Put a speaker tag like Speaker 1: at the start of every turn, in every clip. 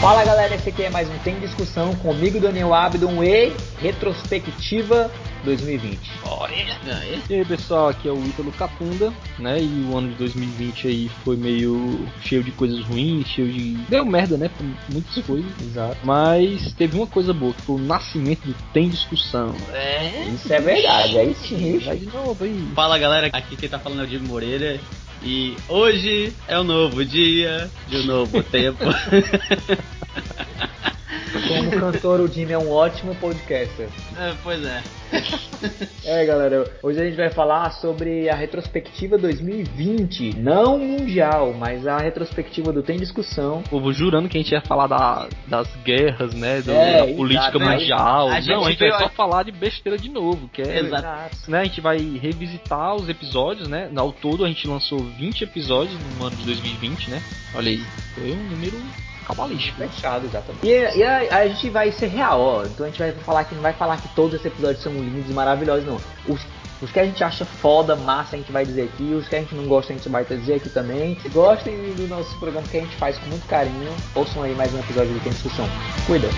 Speaker 1: Fala galera, esse aqui é mais um Tem Discussão comigo, Daniel Abdon e Retrospectiva 2020.
Speaker 2: E aí pessoal, aqui é o Ítalo Capunda, né? E o ano de 2020 aí foi meio cheio de coisas ruins, cheio de. Deu merda, né? Muitas coisas.
Speaker 1: Exato.
Speaker 2: Mas teve uma coisa boa, que foi o nascimento do Tem Discussão.
Speaker 3: É.
Speaker 1: Isso é verdade, aí sim.
Speaker 2: Vai de novo aí.
Speaker 3: Fala galera, aqui quem tá falando é o Diego Moreira. E hoje é um novo dia de um novo tempo.
Speaker 1: Como cantor, o Jimmy é um ótimo podcaster.
Speaker 3: É, pois é.
Speaker 1: É, galera, hoje a gente vai falar sobre a retrospectiva 2020, não mundial, mas a retrospectiva do Tem Discussão.
Speaker 2: O povo jurando que a gente ia falar da, das guerras, né? do-
Speaker 1: É,
Speaker 2: da política
Speaker 1: exato, né?
Speaker 2: mundial.
Speaker 3: A
Speaker 2: Não, a gente vai só falar de besteira de novo, que é.
Speaker 3: Exato.
Speaker 2: né, a gente vai revisitar os episódios, né? Ao todo a gente lançou 20 episódios no ano de 2020, né? Olha aí, foi um número cabalístico.
Speaker 1: Fechado, exatamente. E, e a, a gente vai ser real, ó. Então a gente vai falar que não vai falar que todos esses episódios são lindos e maravilhosos, não. Os, os que a gente acha foda, massa, a gente vai dizer aqui. Os que a gente não gosta, a gente vai dizer aqui também. Se gostem do nosso programa que a gente faz com muito carinho, ouçam aí mais um episódio do Tem Discussão. Cuida.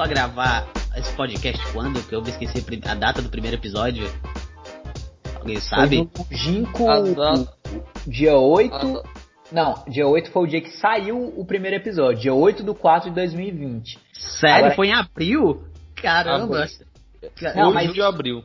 Speaker 3: Começou a gravar esse podcast quando? Que eu me esqueci a data do primeiro episódio. Alguém sabe?
Speaker 1: Foi
Speaker 2: data-
Speaker 1: dia 8.
Speaker 2: a-
Speaker 1: Não, dia 8 foi o dia que saiu o primeiro episódio. Dia 8 do 4 de 2020.
Speaker 3: Sério?
Speaker 1: Agora-
Speaker 3: Foi em abril? Caramba.
Speaker 1: Não,
Speaker 2: Hoje
Speaker 1: mas-
Speaker 2: de abril.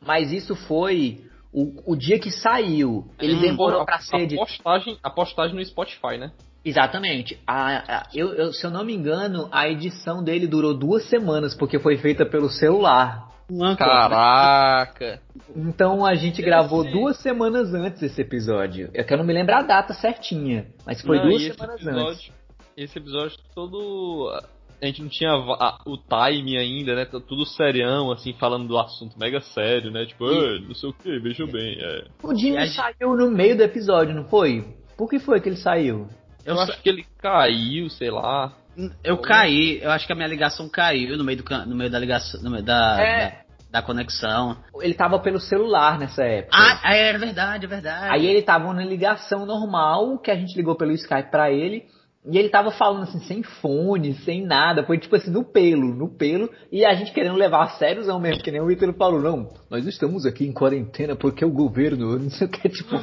Speaker 1: Mas isso foi o, o dia que saiu. Ele
Speaker 3: Hum,
Speaker 1: demorou
Speaker 2: a,
Speaker 1: pra ser
Speaker 2: a
Speaker 1: de...
Speaker 2: postagem, a postagem no Spotify, né?
Speaker 1: Exatamente. A- a- eu, eu- se eu não me engano, a edição dele durou duas semanas, porque foi feita pelo celular.
Speaker 3: Anchor, né?
Speaker 2: Caraca!
Speaker 1: Então a gente gravou
Speaker 2: Esse-
Speaker 1: duas semanas antes esse episódio. É que eu não me lembro a data certinha, mas foi
Speaker 2: Não,
Speaker 1: duas semanas antes.
Speaker 2: episódio, Esse episódio todo. A gente não tinha a- o time ainda, né? Tudo serião, assim, falando do assunto mega sério, né? Tipo, "Ah, não sei o que, veja bem. É.
Speaker 1: O Jimmy saiu no meio do episódio, não foi? Por que foi que ele saiu?
Speaker 2: Eu,
Speaker 3: Eu,
Speaker 2: acho que ele caiu, sei lá.
Speaker 3: eu caí, eu acho que a minha ligação caiu no meio, do, no meio da ligação, no meio da,
Speaker 1: É.
Speaker 3: da, da conexão.
Speaker 1: Ele tava pelo celular nessa época.
Speaker 3: Ah, é verdade, é verdade.
Speaker 1: Aí ele tava na ligação normal, que a gente ligou pelo Skype pra ele. E ele tava falando assim, sem fone, sem nada. Foi tipo assim, no pelo, no pelo. E a gente querendo levar a sériozão mesmo, que nem o Ítalo falou. Não, nós estamos aqui em quarentena porque o governo, não sei o que, tipo...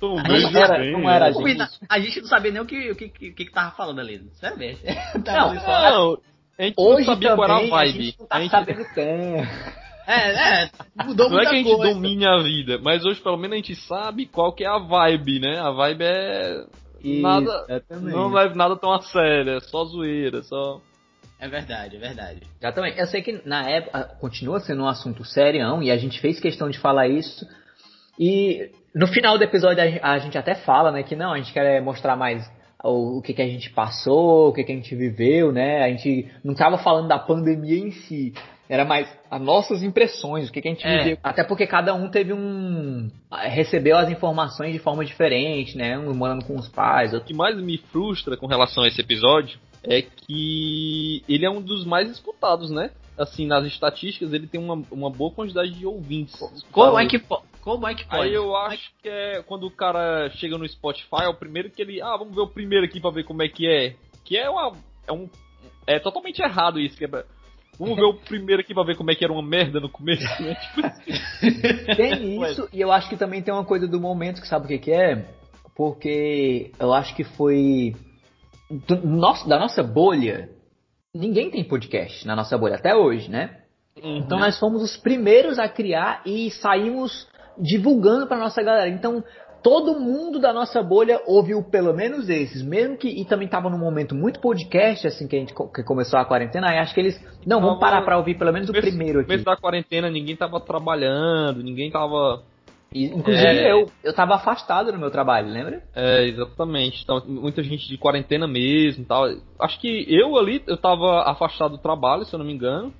Speaker 1: Não era-
Speaker 2: bem,
Speaker 1: não era
Speaker 2: é.
Speaker 1: a gente.
Speaker 3: A gente não sabia nem o que, o que, que, que tava falando ali. Sério mesmo.
Speaker 1: Não,
Speaker 3: Tava só-
Speaker 2: Não, a gente
Speaker 1: Hoje
Speaker 2: não sabia qual era a
Speaker 1: também a
Speaker 2: vibe.
Speaker 1: gente não tá
Speaker 2: A gente-
Speaker 1: sabendo.
Speaker 3: É, é, mudou
Speaker 2: Não é
Speaker 3: muita
Speaker 2: que a gente
Speaker 3: coisa.
Speaker 2: domine a vida, mas hoje pelo menos a gente sabe qual que é a vibe, né? A vibe é. Nada. Não leve nada tão a sério, é só zoeira, só.
Speaker 3: É verdade, é verdade.
Speaker 1: Exatamente. Eu sei que na época continua sendo um assunto serião e a gente fez questão de falar isso. E no final do episódio a gen- a gente até fala, né, que não, a gente quer mostrar mais o, o que, que a gente passou, o que, que a gente viveu, né? A gente não tava falando da pandemia em si. Era mais as nossas impressões, o que, que a gente
Speaker 3: É.
Speaker 1: viveu. Até porque cada um teve um. recebeu as informações de forma diferente, né? Um morando com os pais,
Speaker 2: O
Speaker 1: outro.
Speaker 2: que mais me frustra com relação a esse episódio é que ele é um dos mais escutados, né? Assim, nas estatísticas, ele tem uma, uma boa quantidade de ouvintes.
Speaker 3: Como é que, como é que pode?
Speaker 2: Aí eu acho que é quando o cara chega no Spotify, é o primeiro que ele. Ah, vamos ver o primeiro aqui pra ver como é que é. Que é uma. É um. É totalmente errado isso. Que é, pra- vamos ver o primeiro aqui pra ver como é que era uma merda no começo, né? Tipo,
Speaker 1: Tem isso, e eu acho que também tem uma coisa do momento que sabe o que, que é? Porque eu acho que foi. do nosso- da nossa bolha, ninguém tem podcast na nossa bolha até hoje, né? Então nós fomos os primeiros a criar e saímos divulgando pra nossa galera. Então todo mundo da nossa bolha ouviu pelo menos esses, mesmo que e também tava num momento muito podcast assim que a gente que começou a quarentena, aí acho que eles não vamos
Speaker 2: Tava-
Speaker 1: parar pra ouvir pelo menos o
Speaker 2: começo-
Speaker 1: primeiro aqui.
Speaker 2: começo da quarentena, ninguém tava trabalhando, ninguém tava
Speaker 1: E, inclusive
Speaker 2: É.
Speaker 1: eu, eu tava afastado no meu trabalho, lembra?
Speaker 2: É, exatamente. Então, muita gente de quarentena mesmo e tal. Acho que eu ali, eu tava afastado do trabalho, se eu não me engano.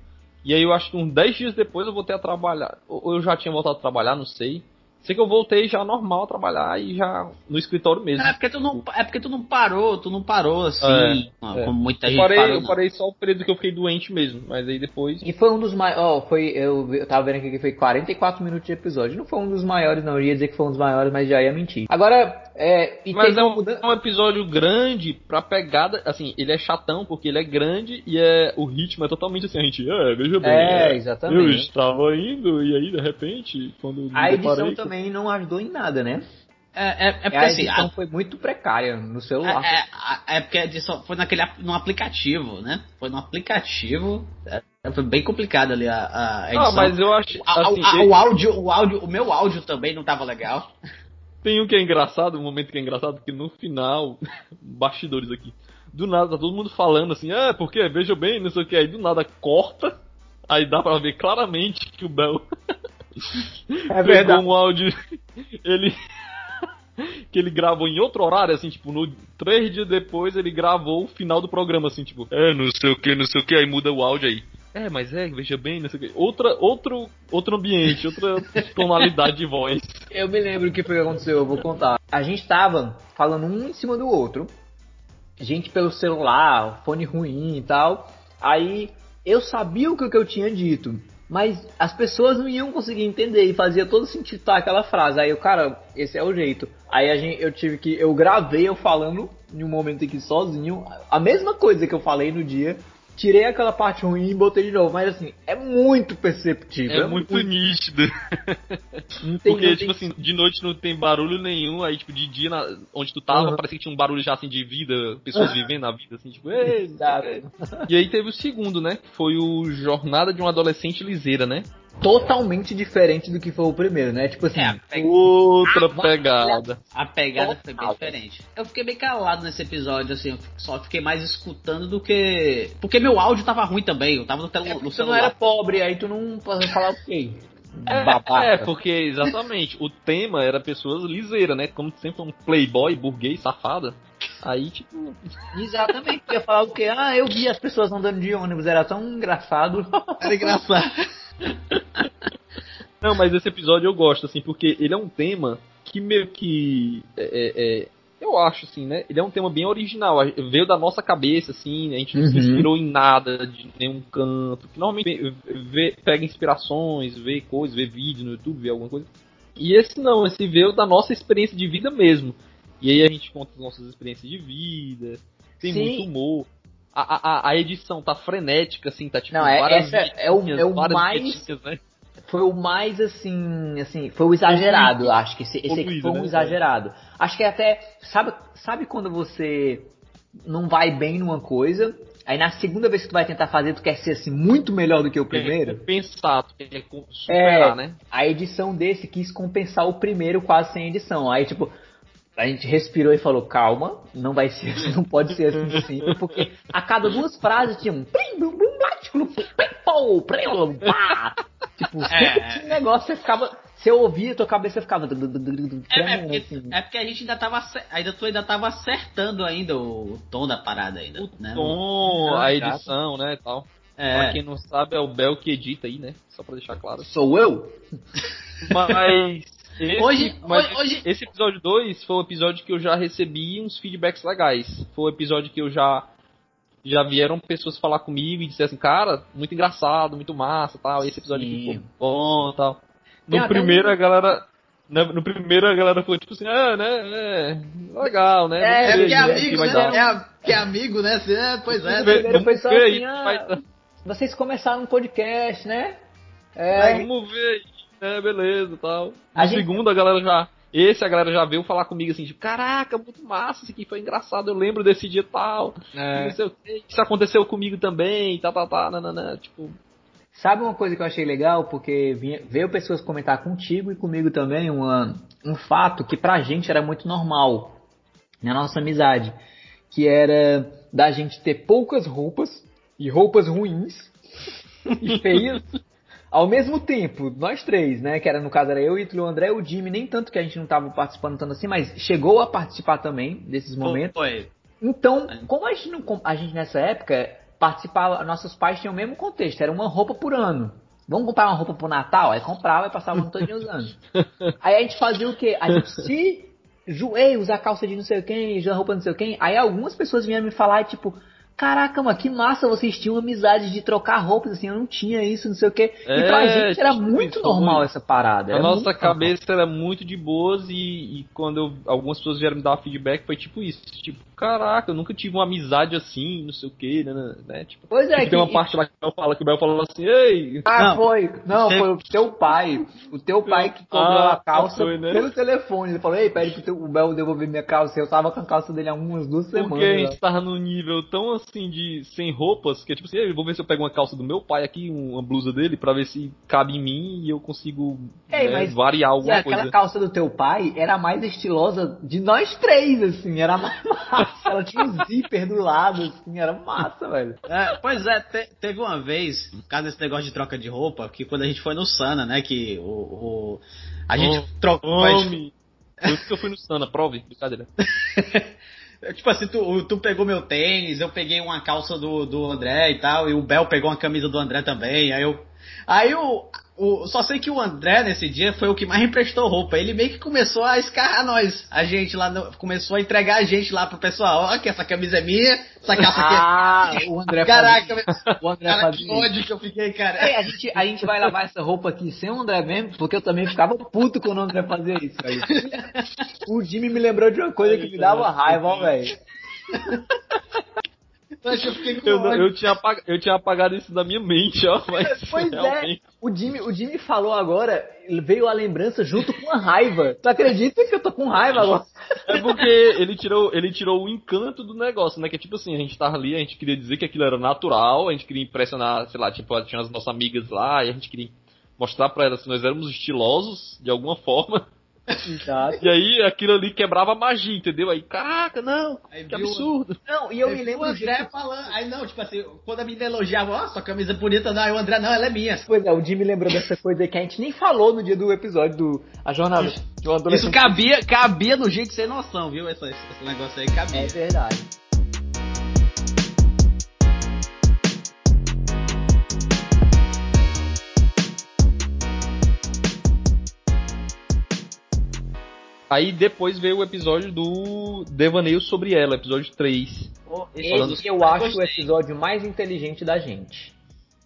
Speaker 2: E aí eu acho que uns 10 dias depois eu voltei a trabalhar. Ou eu já tinha voltado a trabalhar, não sei. Sei que eu voltei já normal a trabalhar e já no escritório mesmo.
Speaker 3: É porque tu não, é porque tu não parou, tu não parou assim,
Speaker 2: É, é.
Speaker 3: como muita
Speaker 2: eu
Speaker 3: gente
Speaker 2: parei,
Speaker 3: parou.
Speaker 2: eu
Speaker 3: não.
Speaker 2: parei só o período que eu fiquei doente mesmo. Mas aí depois.
Speaker 1: E foi um dos maiores. Ó, foi. Eu, eu tava vendo aqui que foi 44 minutos de episódio. Não foi um dos maiores, não. Eu ia dizer que foi um dos maiores, mas já ia mentir. Agora, é. E
Speaker 2: Mas é um,
Speaker 1: mudança-
Speaker 2: é um episódio grande pra pegada. Assim, ele é chatão porque ele é grande e é, o ritmo é totalmente assim. A gente, é, veja bem.
Speaker 1: É,
Speaker 2: Eu
Speaker 1: exatamente.
Speaker 2: estava indo e aí de repente, quando me
Speaker 1: A edição
Speaker 2: deparei
Speaker 1: também não ajudou em nada, né?
Speaker 3: É, é, é porque
Speaker 1: a
Speaker 3: assim,
Speaker 1: edição
Speaker 3: a-
Speaker 1: foi muito precária no celular.
Speaker 3: É, é, a- é porque a edição foi naquele no aplicativo, né? Foi no aplicativo. é, foi bem complicado ali a, a edição.
Speaker 2: Ah, mas eu acho. Assim,
Speaker 3: a- o áudio, o áudio, o meu áudio também não tava legal.
Speaker 2: Tem um que é engraçado, um momento que é engraçado, que no final, bastidores aqui, do nada tá todo mundo falando assim, ah, porque veja bem, não sei o que, aí do nada corta, aí dá pra ver claramente que o Bel
Speaker 1: É
Speaker 2: pegou um áudio, ele. que ele gravou em outro horário, assim, tipo, no três dias depois ele gravou o final do programa, assim, tipo, é, não sei o que, não sei o que, aí muda o áudio aí. É, mas é, veja bem, não sei o que. Outra, outro, outro ambiente, outra tonalidade de voz.
Speaker 1: Eu me lembro o que foi que aconteceu, eu vou contar. A gente tava falando um em cima do outro. Gente pelo celular, fone ruim e tal. Aí eu sabia o que eu tinha dito. Mas as pessoas não iam conseguir entender e fazia todo sentido tá, aquela frase. Aí eu, cara, esse é o jeito. Aí a gente, eu tive que. Eu gravei eu falando em um momento aqui sozinho. A mesma coisa que eu falei no dia. Tirei aquela parte ruim e botei de novo. Mas assim, é muito perceptível.
Speaker 2: É muito nítido.
Speaker 1: Não tem,
Speaker 2: Porque,
Speaker 1: não
Speaker 2: tipo
Speaker 1: tem-
Speaker 2: assim, de noite não tem barulho nenhum, aí, tipo, de dia, na- onde tu tava,
Speaker 1: Uhum.
Speaker 2: parecia que tinha um barulho já, assim, de vida, pessoas vivendo a vida, assim, tipo,
Speaker 1: Exato.
Speaker 2: E aí teve o segundo, né, que foi o Jornada de um Adolescente Liseira, né?
Speaker 1: Totalmente diferente do que foi o primeiro, né? Tipo assim,
Speaker 3: É, a, pe-
Speaker 2: Outra pegada.
Speaker 3: a pegada foi bem
Speaker 1: Total.
Speaker 3: diferente. Eu fiquei bem calado nesse episódio, assim, eu só fiquei mais escutando do que. Porque meu áudio tava ruim também, eu tava no, tele,
Speaker 1: é
Speaker 3: no celular.
Speaker 1: não era pobre, aí tu não pode falar o quê?
Speaker 2: É, é, porque, exatamente, o tema era pessoas liseiras, né? Como sempre um playboy, burguês, safada. Aí, tipo,
Speaker 1: Exatamente, ia falar o quê? Ah, eu vi as pessoas andando de ônibus, era tão engraçado.
Speaker 3: Era engraçado.
Speaker 2: Não, mas esse episódio eu gosto, assim, porque ele é um tema que meio que. é, é, é, eu acho, assim, né? Ele é um tema bem original. Veio da nossa cabeça, assim, a gente não se
Speaker 1: Uhum.
Speaker 2: inspirou em nada, de nenhum canto. Que normalmente vê- vê- pega inspirações, vê coisas, vê vídeo no YouTube, vê alguma coisa. E esse não, esse veio da nossa experiência de vida mesmo. E aí a gente conta as nossas experiências de vida, tem
Speaker 1: Sim.
Speaker 2: muito humor. A, a, a edição tá frenética, assim, tá tipo.
Speaker 1: Não, é-
Speaker 2: várias
Speaker 1: essa é o-
Speaker 2: vinhetinhas,
Speaker 1: é o mais-
Speaker 2: né?
Speaker 1: Foi o mais assim, assim, foi o exagerado, acho que esse, esse aqui foi um
Speaker 2: né?
Speaker 1: exagerado. Acho que até, sabe, sabe quando você não vai bem numa coisa, aí na segunda vez que tu vai tentar fazer, tu quer ser assim muito melhor do que o primeiro?
Speaker 2: É, compensar, tu quer co- superar,
Speaker 1: É.
Speaker 2: né?
Speaker 1: A edição desse quis compensar o primeiro quase sem edição. Aí, tipo, a gente respirou e falou, calma, não vai ser assim, não pode ser assim sempre, porque a cada duas frases tinha um. Tipo,
Speaker 3: É.
Speaker 1: esse negócio você ficava. Você ouvia, tua cabeça ficava.
Speaker 3: É, é, porque,
Speaker 1: assim.
Speaker 3: é porque a gente ainda tava. Ainda tu ainda tava acertando ainda o tom da parada ainda.
Speaker 2: O
Speaker 3: né?
Speaker 2: tom, a edição, né, e tal. Pra
Speaker 3: É.
Speaker 2: quem não sabe, é o Bel que edita aí, né? Só pra deixar claro.
Speaker 1: Sou eu?
Speaker 2: Mas. Esse,
Speaker 3: Hoje-
Speaker 2: mas
Speaker 3: hoje-
Speaker 2: esse episódio 2 foi o episódio que eu já recebi uns feedbacks legais. Foi o episódio que eu já. Já vieram pessoas falar comigo e disseram assim, cara, muito engraçado, muito massa tal. Esse episódio aqui
Speaker 1: Sim.
Speaker 2: ficou bom tal. No primeiro
Speaker 1: um-
Speaker 2: a galera. No, primeiro a galera foi tipo assim, ah, né, é, legal, né?
Speaker 1: É,
Speaker 3: É porque é
Speaker 2: né,
Speaker 3: amigo, né? É, a- que é amigo, né? Assim, é, pois é.
Speaker 1: Primeiro foi só assim,
Speaker 2: aí,
Speaker 1: ah. Vocês começaram um podcast, né?
Speaker 2: É,
Speaker 1: É,
Speaker 2: vamos ver né, beleza e tal.
Speaker 1: A gente-
Speaker 2: segundo a galera já. Esse a galera já veio falar comigo assim, tipo, caraca, muito massa, isso aqui foi engraçado, eu lembro desse dia tal.
Speaker 3: É.
Speaker 2: Não sei o que, isso aconteceu comigo também, tá, tá, tá, nananã, tipo.
Speaker 1: Sabe uma coisa que eu achei legal? Porque veio pessoas comentar contigo e comigo também uma, um fato que pra gente era muito normal na nossa amizade. Que era da gente ter poucas roupas e roupas ruins e feias ao mesmo tempo, nós três, né? Que era no caso era eu, Ítalo, o André e o Jimmy, nem tanto que a gente não tava participando tanto assim, mas chegou a participar também desses momentos.
Speaker 3: Foi.
Speaker 1: Então, como a gente, não, a gente nessa época participava, nossos pais tinham o mesmo contexto, era uma roupa por ano. Vamos comprar uma roupa pro Natal? Aí comprava e passava um todo usando. Aí a gente fazia o quê? A gente se joei usar calça de não sei quem, usar roupa de não sei quem. Aí algumas pessoas vinham me falar, tipo, Caraca, mano, que massa vocês tinham amizade de trocar roupas, assim, eu não tinha isso, não sei o quê. É, e pra é, gente era tipo muito normal essa parada.
Speaker 2: A nossa cabeça normal. era muito de boas e, e quando eu, algumas pessoas vieram me dar feedback foi tipo isso, tipo, caraca, eu nunca tive uma amizade assim, não sei o quê, né, né, né tipo,
Speaker 1: pois é.
Speaker 2: Que, tem uma parte lá que o Bel fala, que o Bel falou assim, ei...
Speaker 1: Ah, não, foi, não, foi o teu pai, o teu pai que cobrou ah, a calça foi, né? pelo telefone, ele falou, ei, pede pro teu, o Bel devolver minha calça, eu tava com a calça dele há umas duas semanas.
Speaker 2: Porque a gente tava num nível tão assim de, sem roupas, que é tipo assim, eu vou ver se eu pego uma calça do meu pai aqui, uma blusa dele, pra ver se cabe em mim e eu consigo
Speaker 1: Ei,
Speaker 2: né, variar alguma
Speaker 1: é,
Speaker 2: coisa.
Speaker 1: Aquela calça do teu pai era a mais estilosa de nós três, assim, era mais. Ela tinha um zíper do lado, assim, era massa, velho.
Speaker 3: É, pois é, te, teve uma vez, por causa desse negócio de troca de roupa, que quando a gente foi no Sana, né, que o... o a gente oh, trocou...
Speaker 2: Homem. Por isso que eu fui no Sana, prove, brincadeira.
Speaker 3: Tipo assim, tu, tu pegou meu tênis, eu peguei uma calça do, do André e tal, e o Bel pegou uma camisa do André também, aí eu. Aí o, o, só sei que o André nesse dia foi o que mais emprestou roupa. Ele meio que começou a escarrar nós. A gente lá, no, começou a entregar a gente lá pro pessoal. Ó, que essa camisa é minha, essa calça aqui é
Speaker 1: Ah, o André Caraca,
Speaker 3: fazia. o André cara, que ódio que eu fiquei, cara.
Speaker 1: É, a, gente, a gente vai lavar essa roupa aqui sem o André mesmo, porque eu também ficava puto quando o André fazia isso, aí. O Jimmy me lembrou de uma coisa que me dava raiva, ó, velho.
Speaker 2: Eu, eu, eu, tinha apagado, eu tinha apagado isso da minha mente, ó. Mas
Speaker 1: pois é. realmente... é. O Jimmy, o Jimmy falou agora, veio a lembrança junto com a raiva. Tu acredita que eu tô com raiva agora?
Speaker 2: É porque ele tirou, ele tirou o encanto do negócio, né? Que é tipo assim, a gente tava ali, a gente queria dizer que aquilo era natural, a gente queria impressionar, sei lá, tipo, tinha as nossas amigas lá, e a gente queria mostrar pra elas que nós éramos estilosos, de alguma forma. Exato. E aí aquilo ali quebrava a magia, entendeu? Aí, caraca, não, aí que absurdo.
Speaker 3: Não, e eu aí me lembro o André jeito... falando. Aí não, tipo assim, quando a menina elogiava, ó, oh, sua camisa bonita, não, aí o André, não, ela é minha.
Speaker 1: Pois é, o Jimmy lembrou dessa coisa que a gente nem falou no dia do episódio do A Jornada de
Speaker 3: um. Isso cabia, cabia no jeito sem noção, viu? Esse, esse negócio aí cabia.
Speaker 1: É verdade.
Speaker 2: Aí depois veio o episódio do Devaneio sobre ela, episódio 3.
Speaker 1: Oh, esse eu acho o episódio mais inteligente da gente.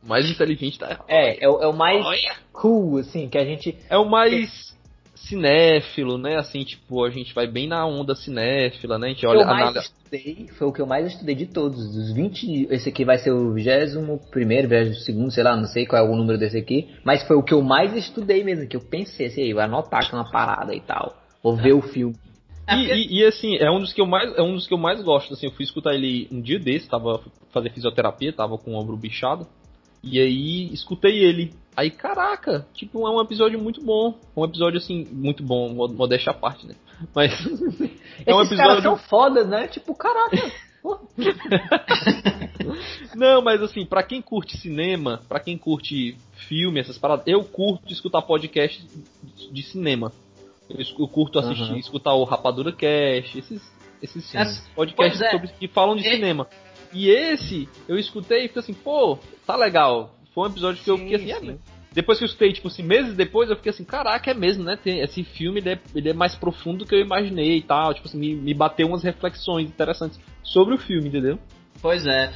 Speaker 2: Mais inteligente da.
Speaker 1: É, é, o, é o mais Olha. cool, assim, que a gente.
Speaker 2: É o mais cinéfilo, né? Assim, tipo, a gente vai bem na onda cinéfila, né? A gente olha.
Speaker 1: Eu mais estudei, foi o que eu mais estudei de todos. Dos 20. Esse aqui vai ser o 21 primeiro, 22 sei lá, não sei qual é o número desse aqui. Mas foi o que eu mais estudei mesmo, que eu pensei assim, vai anotar que é uma parada e tal. Vou ver o filme.
Speaker 2: E, e, e, assim, é um dos que eu mais é um dos que eu mais gosto, assim, eu fui escutar ele um dia desse, tava fazer fisioterapia, tava com o ombro bichado. E aí escutei ele. Aí, caraca, tipo, é um episódio muito bom. Um episódio assim, muito bom, modéstia à parte, né? Mas
Speaker 1: é um Esses episódio caras são fodas, né? Tipo, caraca.
Speaker 2: Não, mas assim, para quem curte cinema, para quem curte filme, essas paradas, eu curto escutar podcast de cinema. Eu, curto assistir, uhum. escutar o Rapadura Cast, esses, esses é, podcasts é. sobre, que falam de e... cinema. E esse, eu escutei e fiquei assim, pô, tá legal. Foi um episódio que sim, eu fiquei assim, é, depois que eu escutei, tipo assim, meses depois, eu fiquei assim, caraca, é mesmo, né? Tem, esse filme ele é, ele é mais profundo do que eu imaginei e tal. Tipo assim, me, me bateu umas reflexões interessantes sobre o filme, entendeu?
Speaker 3: Pois é.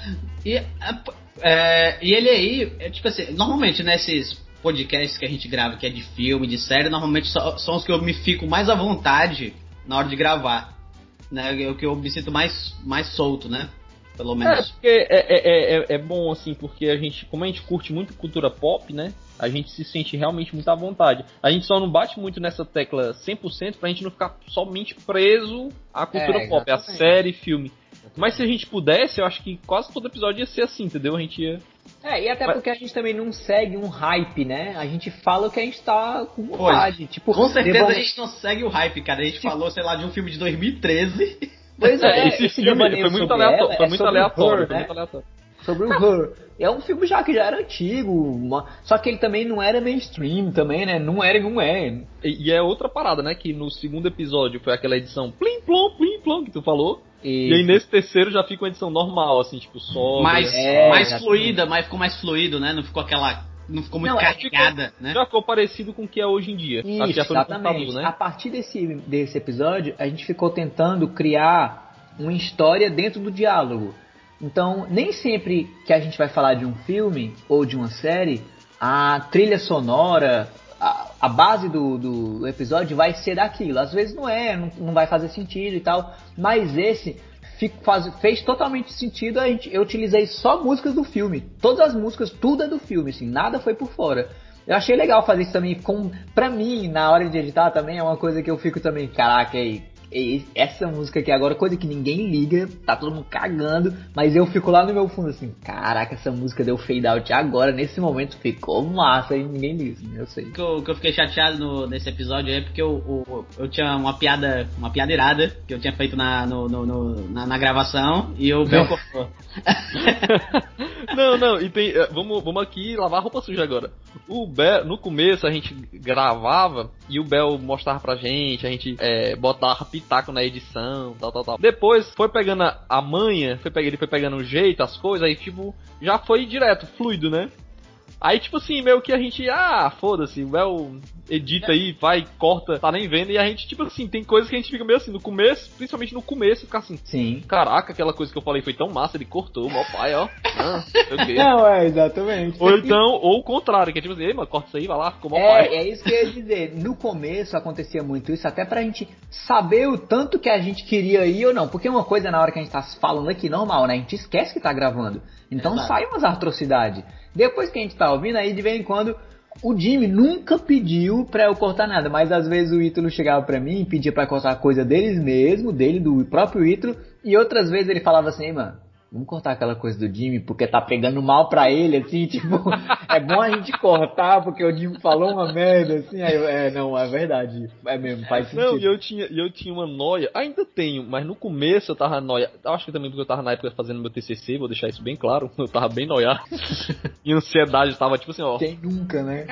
Speaker 3: E, é, e ele aí, é, tipo assim, normalmente nesses podcasts que a gente grava, que é de filme, de série, normalmente são os que eu me fico mais à vontade na hora de gravar. Né? É o que eu me sinto mais, mais solto, né? Pelo menos.
Speaker 2: É, é, é, é, é bom, assim, porque a gente, como a gente curte muito cultura pop, né? A gente se sente realmente muito à vontade. A gente só não bate muito nessa tecla 100% pra gente não ficar somente preso à cultura é, pop, a série, filme. Mas se a gente pudesse, eu acho que quase todo episódio ia ser assim, entendeu? A gente ia.
Speaker 1: É, e até Mas... porque a gente também não segue um hype, né? A gente fala o que a gente tá com vontade. Pois. Tipo,
Speaker 3: com certeza a gente não segue o hype, cara. A gente tipo... falou, sei lá, de um filme de 2013.
Speaker 1: Pois é, esse,
Speaker 2: esse filme foi muito aleatório. Foi, muito aleatório, né? foi muito aleatório.
Speaker 1: Sobre o Her. É um filme já que já era antigo, uma- só que ele também não era mainstream também, né? Não era e não é.
Speaker 2: E, e é outra parada, né? Que no segundo episódio foi aquela edição plim plom, plim plom que tu falou. E, aí nesse terceiro já fica uma edição normal, assim, tipo, só.
Speaker 3: mais,
Speaker 1: É,
Speaker 3: mais fluida, mas ficou mais fluido, né? Não ficou aquela. Não ficou muito
Speaker 1: Não, é,
Speaker 3: carregada, né?
Speaker 2: Já ficou parecido com o que é hoje em dia.
Speaker 1: Isso,
Speaker 2: já foi no
Speaker 1: exatamente.
Speaker 2: computador,
Speaker 1: A
Speaker 2: né?
Speaker 1: partir desse, desse episódio, a gente ficou tentando criar uma história dentro do diálogo. Então, nem sempre que a gente vai falar de um filme ou de uma série, a trilha sonora, a, a base do, do episódio vai ser daquilo. Às vezes não é, não, não vai fazer sentido e tal. Mas esse fico- faz- fez totalmente sentido. A gente, eu utilizei só músicas do filme. Todas as músicas, tudo é do filme, assim, nada foi por fora. Eu achei legal fazer isso também com, pra mim, na hora de editar também, é uma coisa que eu fico também, caraca, aí, essa música aqui agora, coisa que ninguém liga, tá todo mundo cagando, mas eu fico lá no meu fundo assim, caraca, essa música deu fade out agora, nesse momento ficou massa e ninguém liga, assim, eu sei.
Speaker 3: O que eu, que eu fiquei chateado no- nesse episódio é porque eu, eu, eu tinha uma piada, uma piada irada que eu tinha feito na, no, no- no- na, na gravação e o Bel cortou.
Speaker 2: Não, não, e tem. eh, Vamos, vamos aqui lavar roupa suja agora. O Bel, no começo a gente gravava e o Bel mostrava pra gente, a gente eh, botava pitaco na edição, tal, tal, tal. Depois foi pegando a, manha, foi pegando, ele foi pegando o jeito, as coisas, aí tipo, já foi direto, fluido, né? Aí, tipo assim, meio que a gente, ah, foda-se, o Bel edita aí, vai, corta, tá nem vendo, e a gente, tipo assim, tem coisas que a gente fica meio assim, no começo, principalmente no começo, fica assim,
Speaker 1: Sim.
Speaker 2: caraca, aquela coisa que eu falei foi tão massa, ele cortou, meu pai, ó. Ah.
Speaker 1: Não, é, exatamente.
Speaker 2: Ou então, ou o contrário, que é tipo assim, ei, mano, corta isso aí, vai lá, ficou mal pai.
Speaker 1: É, é isso que eu ia dizer. No começo acontecia muito isso, até pra gente saber o tanto que a gente queria ir ou não. Porque uma coisa na hora que a gente tá falando aqui, normal, né? A gente esquece que tá gravando. Então
Speaker 3: Exato.
Speaker 1: sai umas atrocidades. Depois que a gente tá ouvindo, aí de vez em quando. O Jimmy nunca pediu pra eu cortar nada, mas às vezes o Ítalo chegava pra mim e pedia pra cortar coisa deles mesmo, dele, do próprio Ítalo, e outras vezes ele falava assim, "Ei, mano, Vamos cortar aquela coisa do Jimmy, porque tá pegando mal pra ele, assim, tipo, é bom a gente cortar, porque o Jimmy falou uma merda, assim, aí é, não, é verdade, é mesmo, faz sentido.
Speaker 2: Não, e eu tinha, eu tinha uma noia, ainda tenho, mas no começo eu tava noia, eu acho que também porque eu tava na época fazendo meu TCC, vou deixar isso bem claro, eu tava bem noiado, e ansiedade tava tipo assim, ó,
Speaker 1: Quem nunca, né?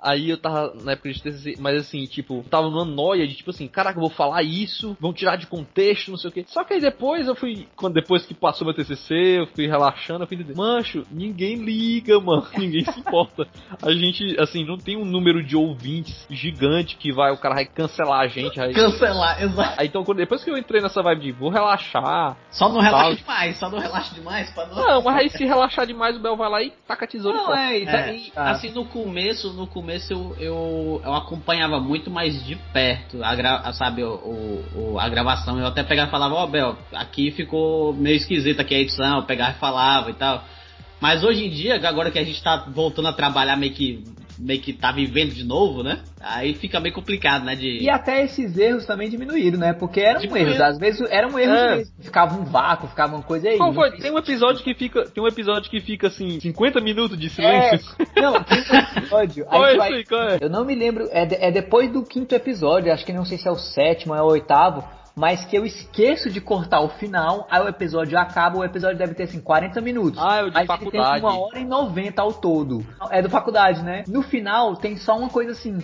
Speaker 2: Aí eu tava na época de TCC, mas assim, tipo, tava numa noia de tipo assim, caraca, eu vou falar isso, vão tirar de contexto, não sei o quê. Só que aí depois eu fui, quando depois que passou meu TCC, eu fui relaxando, eu fui entender, mancho, ninguém liga, mano, ninguém se importa. A gente, assim, não tem um número de ouvintes gigante que vai, o cara vai cancelar a gente. Aí,
Speaker 3: Cancelar, exato.
Speaker 2: aí então, quando- depois que eu entrei nessa vibe de vou relaxar,
Speaker 3: Só não relaxa
Speaker 2: Tal.
Speaker 3: demais, só não relaxa demais pra não.
Speaker 2: não, mas aí se relaxar demais, o Bel vai lá e taca a tesoura
Speaker 1: Não, é, isso
Speaker 3: É,
Speaker 1: aí,
Speaker 3: assim, no começo, no começo eu, eu, eu acompanhava muito mais de perto, a gra, a, sabe, o, o- a gravação. Eu até pegava e falava, ó, Bel, aqui ficou meio esquisito aqui a edição, eu pegava e falava e tal. Mas hoje em dia, agora que a gente tá voltando a trabalhar meio que, meio que tá vivendo de novo, né? Aí fica meio complicado, né? De...
Speaker 1: E até esses erros também diminuíram, né? Porque eram
Speaker 3: Diminuíram.
Speaker 1: erros, às vezes eram erros
Speaker 2: É.
Speaker 1: mesmo. Ficava um vácuo, ficava uma coisa aí.
Speaker 2: Qual
Speaker 1: não
Speaker 2: foi? Tem um episódio que fica, tem um episódio que fica assim, 50 minutos de
Speaker 1: É,
Speaker 2: silêncio.
Speaker 1: não, tem um episódio.
Speaker 2: Qual
Speaker 1: aí
Speaker 2: é
Speaker 1: tu
Speaker 2: esse
Speaker 1: vai-
Speaker 2: aí? Qual é?
Speaker 1: Eu não me lembro, é, de- é depois do quinto episódio, acho que não sei se é o sétimo, é o oitavo, mas que eu esqueço de cortar o final, aí o episódio acaba, o episódio deve ter assim 40 minutos.
Speaker 2: Ah, é o de
Speaker 1: ele
Speaker 2: faculdade.
Speaker 1: tem uma hora e 90 ao todo. É do faculdade, né? No final tem só uma coisa assim.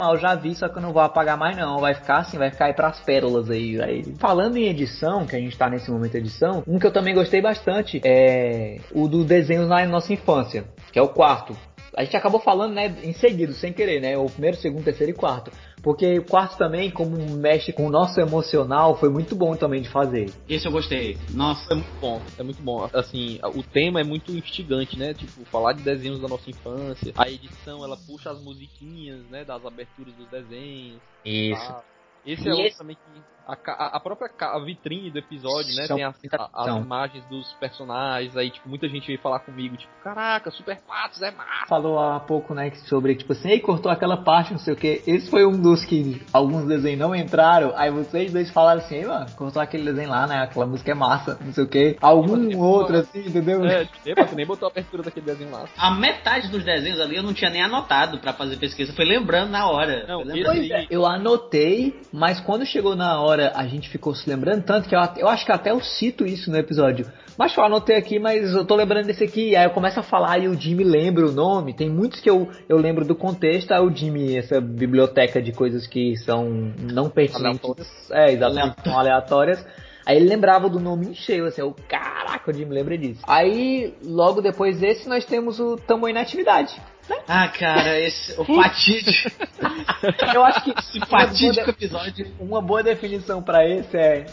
Speaker 1: Ah, eu já vi, só que eu não vou apagar mais não. Vai ficar assim, vai ficar aí pras pérolas aí, aí. Falando em edição, que a gente tá nesse momento de edição, um que eu também gostei bastante é o do desenhos na nossa infância, que é o quarto. A gente acabou falando, né, em seguida, sem querer, né? O primeiro, segundo, terceiro e quarto. Porque o quarto também, como mexe com o nosso emocional, foi muito bom também de fazer.
Speaker 3: Esse eu gostei. Nossa.
Speaker 2: É muito bom, é muito bom. Assim, o tema é muito instigante, né? Tipo, falar de desenhos da nossa infância. A edição, ela puxa as musiquinhas, né? Das aberturas dos desenhos.
Speaker 1: Isso.
Speaker 2: tá? Esse
Speaker 1: E
Speaker 2: é outro
Speaker 1: esse-
Speaker 2: também que. A, a própria a vitrine do episódio, né?
Speaker 1: São
Speaker 2: Tem as, a- as
Speaker 1: são.
Speaker 2: imagens dos personagens. Aí, tipo, muita gente veio falar comigo, tipo, caraca, Super Patos é massa.
Speaker 1: falou há pouco, né, que sobre, tipo assim, ei, cortou aquela parte, não sei o que. Esse foi um dos que alguns desenhos não entraram. Aí vocês dois falaram assim, ei, mano, cortou aquele desenho lá, né? Aquela música é massa, não sei o que. Algum
Speaker 2: Tipo,
Speaker 1: outro assim, entendeu?
Speaker 2: É, tu nem botou a abertura daquele desenho lá.
Speaker 3: A metade dos desenhos ali eu não tinha nem anotado pra fazer pesquisa. Foi lembrando na hora.
Speaker 2: Não,
Speaker 3: lembrando.
Speaker 1: Pois é, eu anotei, mas quando chegou na hora a gente ficou se lembrando tanto que eu, eu acho que até eu cito isso no episódio. Mas eu anotei aqui, mas eu tô lembrando desse aqui. Aí eu começo a falar e o Jimmy lembra o nome. Tem muitos que eu, eu lembro do contexto. Aí o Jimmy, essa biblioteca de coisas que são não pertinentes. É, exatamente, são aleatórias. Aí ele lembrava do nome em cheio, assim, o caraca, o Jimmy lembra disso. Aí, logo depois desse, nós temos o Tamanho na Atividade.
Speaker 3: Né? Ah, cara, esse, o fatídico.
Speaker 1: Eu acho que esse fatídico episódio. Uma boa definição para esse é.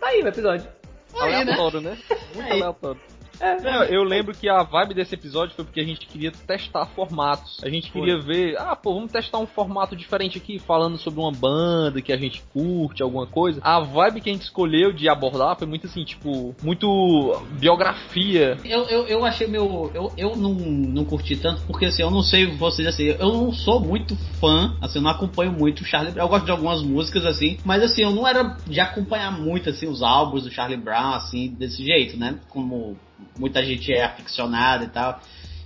Speaker 1: Tá aí o episódio.
Speaker 2: Aleatório, né? né? Muito aleatório. É. Não, eu lembro que a vibe desse episódio foi porque a gente queria testar formatos. A gente queria foi. ver, ah, pô, vamos testar um formato diferente aqui, falando sobre uma banda que a gente curte, alguma coisa. A vibe que a gente escolheu de abordar foi muito assim, tipo, muito biografia.
Speaker 3: Eu, eu, eu achei meu. Eu, eu não, não curti tanto, porque assim, eu não sei vocês assim, eu não sou muito fã, assim, eu não acompanho muito o Charlie Brown. Eu gosto de algumas músicas, assim, mas assim, eu não era de acompanhar muito assim os álbuns do Charlie Brown, assim, desse jeito, né? Como muita gente é aficionada e tal.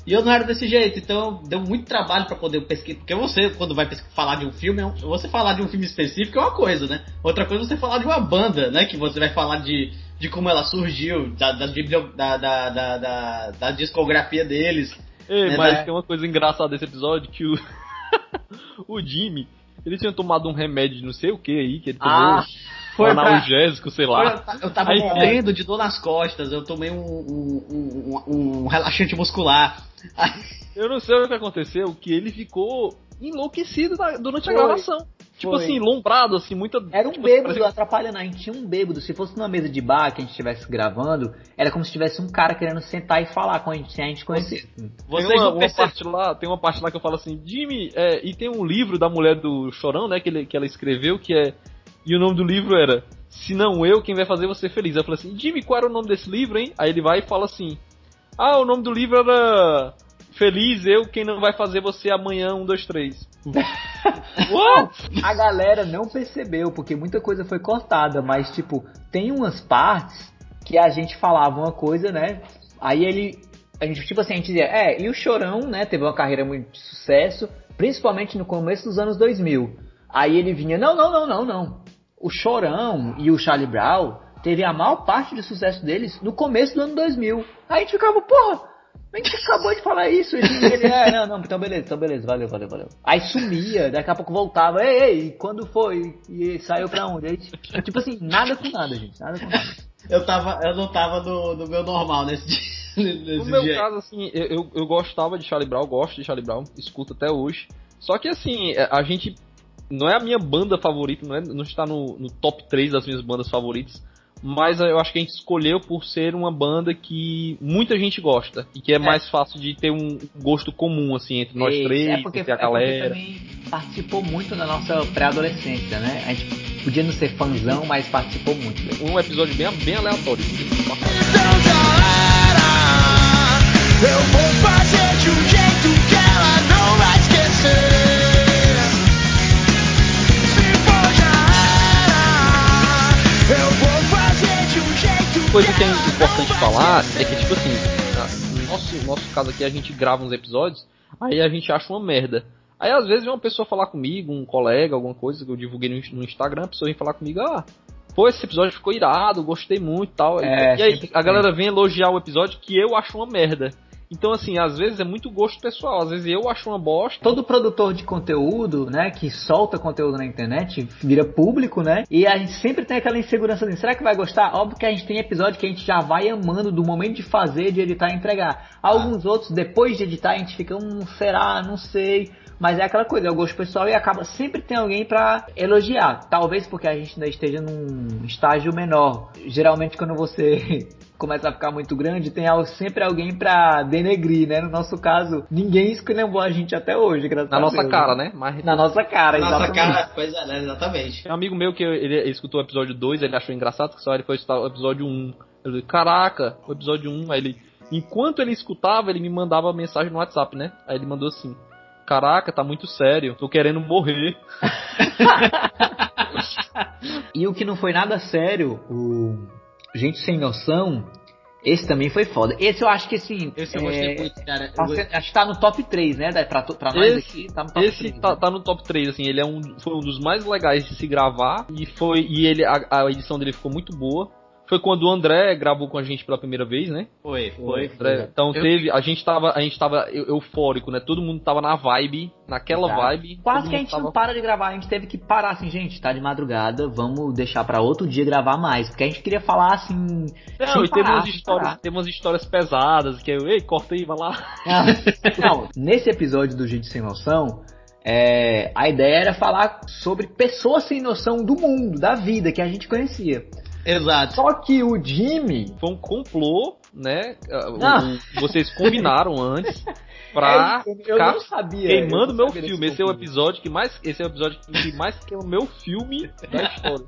Speaker 3: E eu não era desse jeito, então deu muito trabalho para poder pesquisar. Porque você, quando vai falar de um filme, é você falar de um filme específico é uma coisa, né? Outra coisa é você falar de uma banda, né? Que você vai falar de, de como ela surgiu, da, da, da, da, da, da discografia deles.
Speaker 2: Ei, né? mas tem uma coisa engraçada desse episódio que o, o Jimmy, ele tinha tomado um remédio de não sei o que aí, que ele tomou. Ah. Foi analgésico, sei lá.
Speaker 3: Foi, eu tava Aí, morrendo de dor nas costas, eu tomei um, um, um, um relaxante muscular.
Speaker 2: Eu não sei o que aconteceu, que ele ficou enlouquecido durante Foi. a gravação. Tipo Foi. assim, lombrado, assim, muita.
Speaker 1: Era um
Speaker 2: tipo,
Speaker 1: bêbado parecia... atrapalhando, a gente tinha um bêbado. Se fosse numa mesa de bar que a gente estivesse gravando, era como se tivesse um cara querendo sentar e falar com a gente, sem a gente conhecer.
Speaker 2: Vocês tem uma, uma parte lá, tem uma parte lá que eu falo assim, Jimmy, é, e tem um livro da mulher do Chorão, né, que, ele, que ela escreveu, que é e o nome do livro era Se Não Eu, Quem Vai Fazer Você Feliz. Eu falei assim, Jimmy, qual era o nome desse livro, hein? Aí ele vai e fala assim, ah, o nome do livro era Feliz Eu, Quem Não Vai Fazer Você Amanhã, um, dois, três.
Speaker 1: A galera não percebeu, porque muita coisa foi cortada, mas tipo, tem umas partes que a gente falava uma coisa, né? Aí ele. A gente, tipo assim, a gente dizia, é, e o Chorão, né, teve uma carreira muito de sucesso, principalmente no começo dos anos 2000. Aí ele vinha, não, não, não, não, não o Chorão e o Charlie Brown teve a maior parte do sucesso deles no começo do ano 2000. Aí a gente ficava, porra, a gente acabou de falar isso. E ele, é, não, não, então beleza, então beleza, valeu, valeu, valeu. Aí sumia, daqui a pouco voltava, ei, ei, quando foi? E saiu pra onde? Aí, tipo assim, nada com nada, gente, nada com nada.
Speaker 3: Eu, tava, eu não tava no, no meu normal nesse dia. Nesse
Speaker 2: no meu dia. caso, assim, eu, eu, eu gostava de Charlie Brown, gosto de Charlie Brown, escuto até hoje. Só que assim, a gente não é a minha banda favorita, não, é, não está no, no, top 3 das minhas bandas favoritas, mas eu acho que a gente escolheu por ser uma banda que muita gente gosta e que é, é. mais fácil de ter um gosto comum assim entre nós três,
Speaker 1: é porque,
Speaker 2: entre a
Speaker 1: é galera. também participou muito da nossa pré-adolescência, né? A gente podia não ser fãzão, mas participou muito.
Speaker 2: Um episódio bem, bem aleatório. Então
Speaker 4: eu vou fazer
Speaker 2: coisa que é importante falar é que, tipo assim, no nosso, nosso caso aqui, a gente grava uns episódios, aí a gente acha uma merda. Aí às vezes vem uma pessoa falar comigo, um colega, alguma coisa que eu divulguei no, no Instagram, a pessoa vem falar comigo, ah, pô, esse episódio ficou irado, gostei muito e tal. É, e aí a galera vem elogiar o episódio que eu acho uma merda. Então, assim, às vezes é muito gosto pessoal. Às vezes eu acho uma bosta.
Speaker 1: Todo produtor de conteúdo, né, que solta conteúdo na internet, vira público, né? E a gente sempre tem aquela insegurança de, será que vai gostar? Óbvio que a gente tem episódio que a gente já vai amando do momento de fazer, de editar e entregar. Alguns ah. outros, depois de editar, a gente fica, hum, será? Não sei. Mas é aquela coisa, é o gosto pessoal e acaba sempre tem alguém para elogiar. Talvez porque a gente ainda esteja num estágio menor. Geralmente quando você começa a ficar muito grande, tem sempre alguém para denegrir, né? No nosso caso, ninguém escolheu a gente até hoje, graças
Speaker 2: Na
Speaker 1: a
Speaker 2: nossa
Speaker 1: Deus.
Speaker 2: cara, né? Mas...
Speaker 1: Na nossa cara,
Speaker 3: Na nossa cara, pois é, né? exatamente.
Speaker 2: um amigo meu que ele, ele escutou o episódio 2, ele achou engraçado que só ele foi escutar o episódio 1. Ele caraca, o episódio 1, aí ele... Enquanto ele escutava, ele me mandava mensagem no WhatsApp, né? Aí ele mandou assim: Caraca, tá muito sério, tô querendo morrer.
Speaker 1: e o que não foi nada sério, o Gente Sem Noção, Esse também foi foda. Esse eu acho que assim.
Speaker 3: Esse eu
Speaker 1: é,
Speaker 3: gostei muito, cara.
Speaker 1: tá
Speaker 3: Eu
Speaker 1: acho que tá no top 3, né? Pra, pra nós
Speaker 2: Esse-
Speaker 1: aqui, tá no top
Speaker 2: Esse
Speaker 1: 3.
Speaker 2: tá,
Speaker 1: né?
Speaker 2: tá no top 3, assim, ele é um, foi um dos mais legais de se gravar e foi e ele a, a edição dele ficou muito boa. Foi quando o André gravou com a gente pela primeira vez, né?
Speaker 3: Foi, foi.
Speaker 2: André, então
Speaker 3: Eu-
Speaker 2: teve, a gente tava, a gente tava eu- eufórico, né? Todo mundo tava na vibe, naquela
Speaker 1: Exato.
Speaker 2: vibe.
Speaker 1: Quase que a gente
Speaker 2: tava...
Speaker 1: não para de gravar, a gente teve que parar assim, gente, tá de madrugada, vamos deixar pra outro dia gravar mais, porque a gente queria falar assim.
Speaker 2: Não,
Speaker 1: sem
Speaker 2: e teve
Speaker 1: parar,
Speaker 2: umas histórias,
Speaker 1: parar.
Speaker 2: teve umas histórias pesadas, que eu, ei, corta aí, vai lá.
Speaker 1: Não, nesse episódio do Gente Sem Noção, é, a ideia era falar sobre pessoas sem noção do mundo, da vida, que a gente conhecia.
Speaker 3: Exato.
Speaker 1: Só que o Jimmy.
Speaker 2: Foi um complô, né?
Speaker 1: Não.
Speaker 2: o- vocês combinaram antes pra
Speaker 1: É, eu não sabia.
Speaker 2: queimando meu
Speaker 1: não sabia
Speaker 2: filme. Esse é o episódio que mais. Esse é o episódio que mais queima o meu filme da história.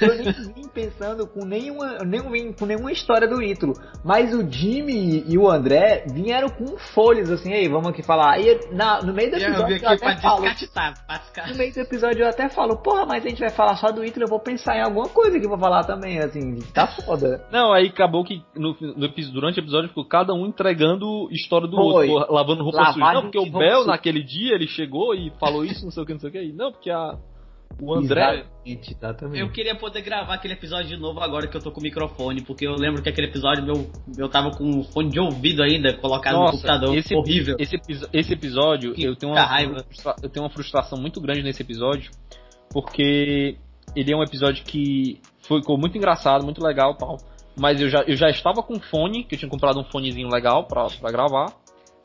Speaker 1: Eu nem vim pensando com nenhuma, nem vim com nenhuma história do Ítalo. Mas o Jimmy e o André vieram com folhas assim, aí, vamos aqui falar. Aí na- no meio do
Speaker 3: Eu
Speaker 1: episódio eu,
Speaker 3: pra
Speaker 1: até falo. No meio do episódio eu até falo, porra, mas a gente vai falar só do Ítalo, eu vou pensar em alguma coisa que eu vou falar também, assim, tá foda.
Speaker 2: Não, aí acabou que no, no durante o episódio ficou cada um entregando história do
Speaker 1: Foi.
Speaker 2: outro, lavando roupa
Speaker 1: Lavagem
Speaker 2: suja. Não, porque o Bel naquele dia ele chegou e falou isso, não sei o que, não sei o que. Não, porque a, o André.
Speaker 1: Exatamente.
Speaker 3: Eu queria poder gravar aquele episódio de novo agora que eu tô com o microfone, porque eu lembro que aquele episódio meu, eu tava com o fone de ouvido ainda colocado no
Speaker 2: Nossa,
Speaker 3: computador.
Speaker 2: esse,
Speaker 3: horrível.
Speaker 2: Esse, esse episódio,
Speaker 3: Que
Speaker 2: eu tenho, uma,
Speaker 3: raiva.
Speaker 2: eu tenho uma frustração muito grande nesse episódio, porque ele é um episódio que ficou muito engraçado, muito legal e tal. Mas eu já, eu já estava com fone, que eu tinha comprado um fonezinho legal pra, pra gravar.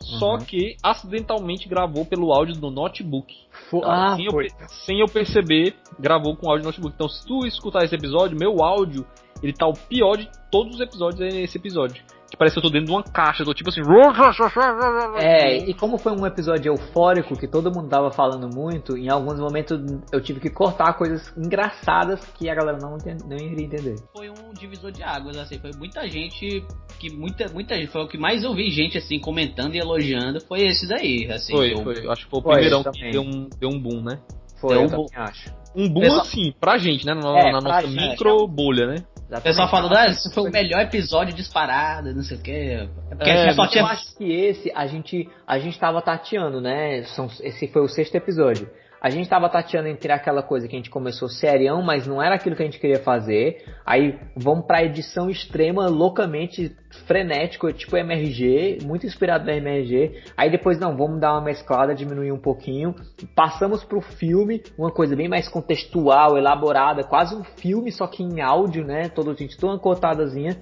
Speaker 2: Só
Speaker 1: Uhum.
Speaker 2: que acidentalmente gravou pelo áudio do notebook. Cara,
Speaker 1: ah,
Speaker 2: sem, eu, sem eu perceber, gravou com áudio do notebook. Então, se tu escutar esse episódio, meu áudio, ele tá o pior de todos os episódios nesse episódio. Que parece que eu tô dentro de uma caixa, eu tô tipo assim.
Speaker 1: É, e como foi um episódio eufórico que todo mundo tava falando muito, em alguns momentos eu tive que cortar coisas engraçadas que a galera não, enten- não iria entender.
Speaker 3: Foi um divisor de águas, assim, foi muita gente que muita muita gente foi o que mais eu vi gente assim comentando e elogiando foi esse daí, assim.
Speaker 2: Foi,
Speaker 3: eu-
Speaker 2: foi. Eu Acho que foi o
Speaker 1: também.
Speaker 2: que deu um, deu um boom, né?
Speaker 1: Foi,
Speaker 3: É
Speaker 1: eu
Speaker 3: um
Speaker 1: também acho.
Speaker 2: Um boom
Speaker 3: Pessoal-
Speaker 2: assim, pra gente, né? Na,
Speaker 1: É,
Speaker 2: na nossa
Speaker 1: gente.
Speaker 2: micro bolha, né?
Speaker 3: O pessoal falando, ah, esse foi o melhor episódio disparado, não sei o quê. É porque
Speaker 2: É,
Speaker 3: só tinha.
Speaker 1: Eu acho que esse a gente a gente tava tateando, né? São- esse foi o sexto episódio. A gente tava tateando entre aquela coisa que a gente começou serião, mas não era aquilo que a gente queria fazer. Aí vamos pra edição extrema, loucamente frenético, tipo MRG, muito inspirado no MRG. Aí depois não, vamos dar uma mesclada, diminuir um pouquinho. Passamos pro filme, uma coisa bem mais contextual, elaborada, quase um filme, só que em áudio, né? Todo gente toda cortadazinha.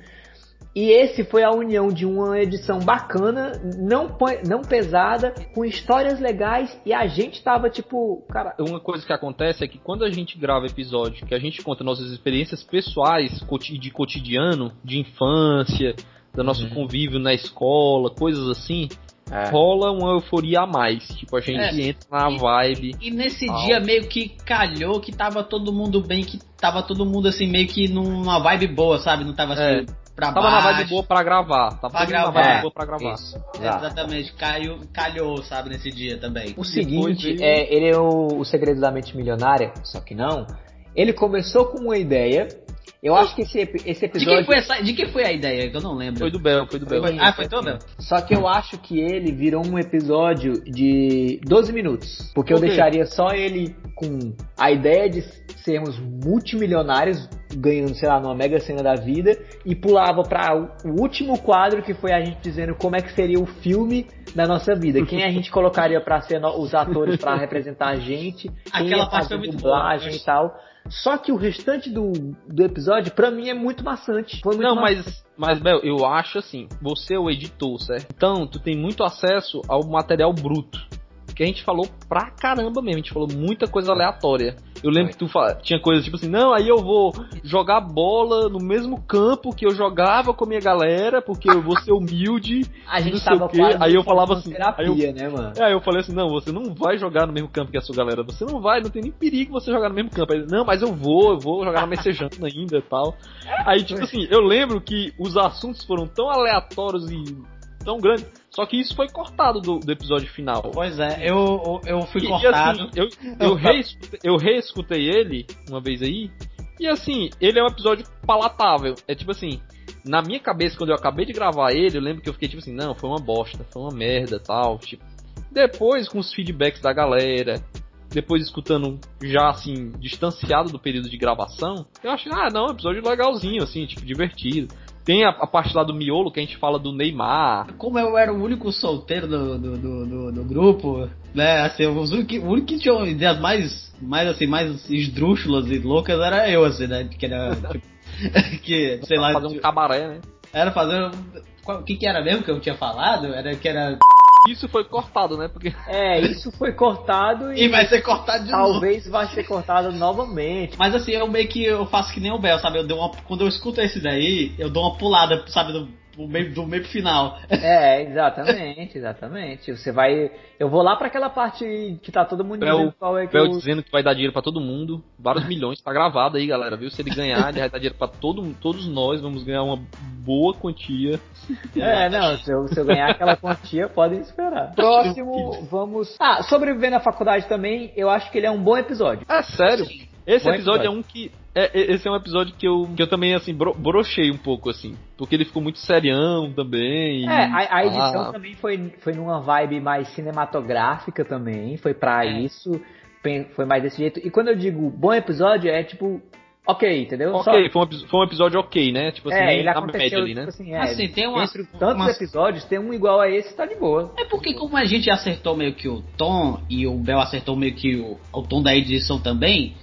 Speaker 1: E esse foi a união de uma edição bacana, não, não pesada, com histórias legais e a gente tava tipo, cara,
Speaker 2: Uma coisa que acontece é que quando a gente grava episódio, que a gente conta nossas experiências pessoais, de cotidiano, de infância, do nosso
Speaker 1: Uhum.
Speaker 2: convívio na escola, coisas assim,
Speaker 1: É.
Speaker 2: rola uma euforia a mais. Tipo, a gente
Speaker 3: É.
Speaker 2: entra na vibe.
Speaker 3: E nesse
Speaker 2: Ah,
Speaker 3: dia meio que calhou que tava todo mundo bem, que tava todo mundo assim meio que numa vibe boa, sabe? Não tava assim pra
Speaker 2: Tava na
Speaker 3: baixo.
Speaker 2: vibe boa pra gravar. Tava
Speaker 3: Pra
Speaker 2: mundo na
Speaker 3: gravar.
Speaker 2: vibe boa pra gravar.
Speaker 1: Isso,
Speaker 3: É,
Speaker 1: exato.
Speaker 3: Exatamente, caiu, calhou, sabe, nesse dia também.
Speaker 1: O seguinte,
Speaker 2: veio-
Speaker 1: é, ele é o, o Segredo da Mente Milionária, só que não. Ele começou com uma ideia. Eu acho que esse, esse
Speaker 3: De quem,
Speaker 1: episódio.
Speaker 3: foi essa, de quem foi a ideia? Que eu não lembro.
Speaker 2: Foi do Bel, foi do Bel.
Speaker 3: Foi- ah, foi todo?
Speaker 1: Só que eu acho que ele virou um episódio de 12 minutos. Porque eu deixaria só ele com a ideia de sermos multimilionários, ganhando, sei lá, numa mega cena da vida, e pulava para o último quadro que foi a gente dizendo como é que seria o filme da nossa vida. Quem a gente colocaria para ser os atores para representar a gente, quem
Speaker 3: Aquela
Speaker 1: ia
Speaker 3: parte
Speaker 1: fazer dublagem
Speaker 3: boa.
Speaker 1: e tal. Só que o restante do, do episódio, pra mim, é muito maçante. Foi muito
Speaker 2: Não,
Speaker 1: maçante.
Speaker 2: mas, mas, Bel, eu acho assim, você é o editor, certo? Então, tu tem muito acesso ao material bruto. Que a gente falou pra caramba mesmo, a gente falou muita coisa aleatória. Eu lembro que tu fa- tinha coisas tipo assim, não, aí eu vou jogar bola no mesmo campo que eu jogava com a minha galera, porque eu vou ser humilde.
Speaker 1: A
Speaker 2: não
Speaker 1: gente
Speaker 2: sei o
Speaker 1: tava
Speaker 2: quê. Aí eu falava assim,
Speaker 1: terapia, né, mano?
Speaker 2: É, aí eu falei assim, não, você não vai jogar no mesmo campo que a sua galera. Você não vai, não tem nem perigo você jogar no mesmo campo. Aí, não, mas eu vou, eu vou jogar na Messejana ainda e tal. Aí, tipo assim, eu lembro que os assuntos foram tão aleatórios e tão grandes, só que isso foi cortado do, do episódio final.
Speaker 3: Pois é, eu, eu, fui
Speaker 2: E, e,
Speaker 3: cortado.
Speaker 2: assim, eu, eu, reescutei, eu reescutei ele uma vez aí, e assim, ele é um episódio palatável. É tipo assim, na minha cabeça, quando eu acabei de gravar ele, eu lembro que eu fiquei tipo assim, não, foi uma bosta, foi uma merda tal. Tipo, depois, com os feedbacks da galera, depois escutando já assim, distanciado do período de gravação, eu achei, ah, não, episódio legalzinho, assim, tipo, divertido. Tem a, a, parte lá do miolo que a gente fala do Neymar.
Speaker 3: Como eu era o único solteiro do, do, do, do, do grupo, né? Assim, os únicos, o único que tinha ideias mais, mais assim, mais esdrúxulas e loucas era eu, assim, né? Que era. tipo, que, sei lá.
Speaker 2: Fazer um cabaré, né?
Speaker 3: Era fazer. O que, que era mesmo que eu tinha falado? Era que era.
Speaker 2: Isso foi cortado, né? Porque...
Speaker 1: É, isso foi cortado e,
Speaker 3: E vai ser cortado de novo.
Speaker 1: talvez vai ser cortado novamente.
Speaker 3: Mas assim, eu meio que eu faço que nem o Bel, sabe? Eu dou uma, quando eu escuto esse daí, eu dou uma pulada, sabe, do, do meio, do meio pro final.
Speaker 1: É, exatamente, exatamente. Você vai. Eu vou lá pra aquela parte que tá todo mundo
Speaker 2: Bel,
Speaker 1: dizendo qual é que
Speaker 2: Bel
Speaker 1: eu...
Speaker 2: dizendo que vai dar dinheiro pra todo mundo, vários milhões, tá gravado aí, galera, viu? Se ele ganhar, ele vai dar dinheiro pra todo, todos nós, vamos ganhar uma boa quantia.
Speaker 1: É, não, se eu, se eu ganhar aquela quantia, podem esperar. Próximo, vamos. Ah, sobreviver na faculdade também, eu acho que ele é um bom episódio.
Speaker 2: É sério. Esse episódio,
Speaker 1: episódio.
Speaker 2: é um que. É- é- esse é um episódio que eu, que eu também, assim, bro, brochei um pouco, assim. Porque ele ficou muito serião também. e-
Speaker 1: É, a, a edição
Speaker 2: ah,
Speaker 1: também foi, foi numa vibe mais cinematográfica também, foi pra
Speaker 3: É.
Speaker 1: isso, foi mais desse jeito. E quando eu digo bom episódio, é tipo, ok, entendeu?
Speaker 2: Ok, foi um, foi um episódio ok, né? Tipo assim,
Speaker 1: é, ele
Speaker 2: na
Speaker 1: aconteceu,
Speaker 2: ali,
Speaker 1: tipo
Speaker 2: né?
Speaker 1: assim, é,
Speaker 3: Assim, tem uma-
Speaker 1: entre tantos
Speaker 3: umas-
Speaker 1: episódios, ter um igual a esse tá de boa.
Speaker 3: É porque como a gente acertou meio que o tom e o Bel acertou meio que o, o tom da edição também,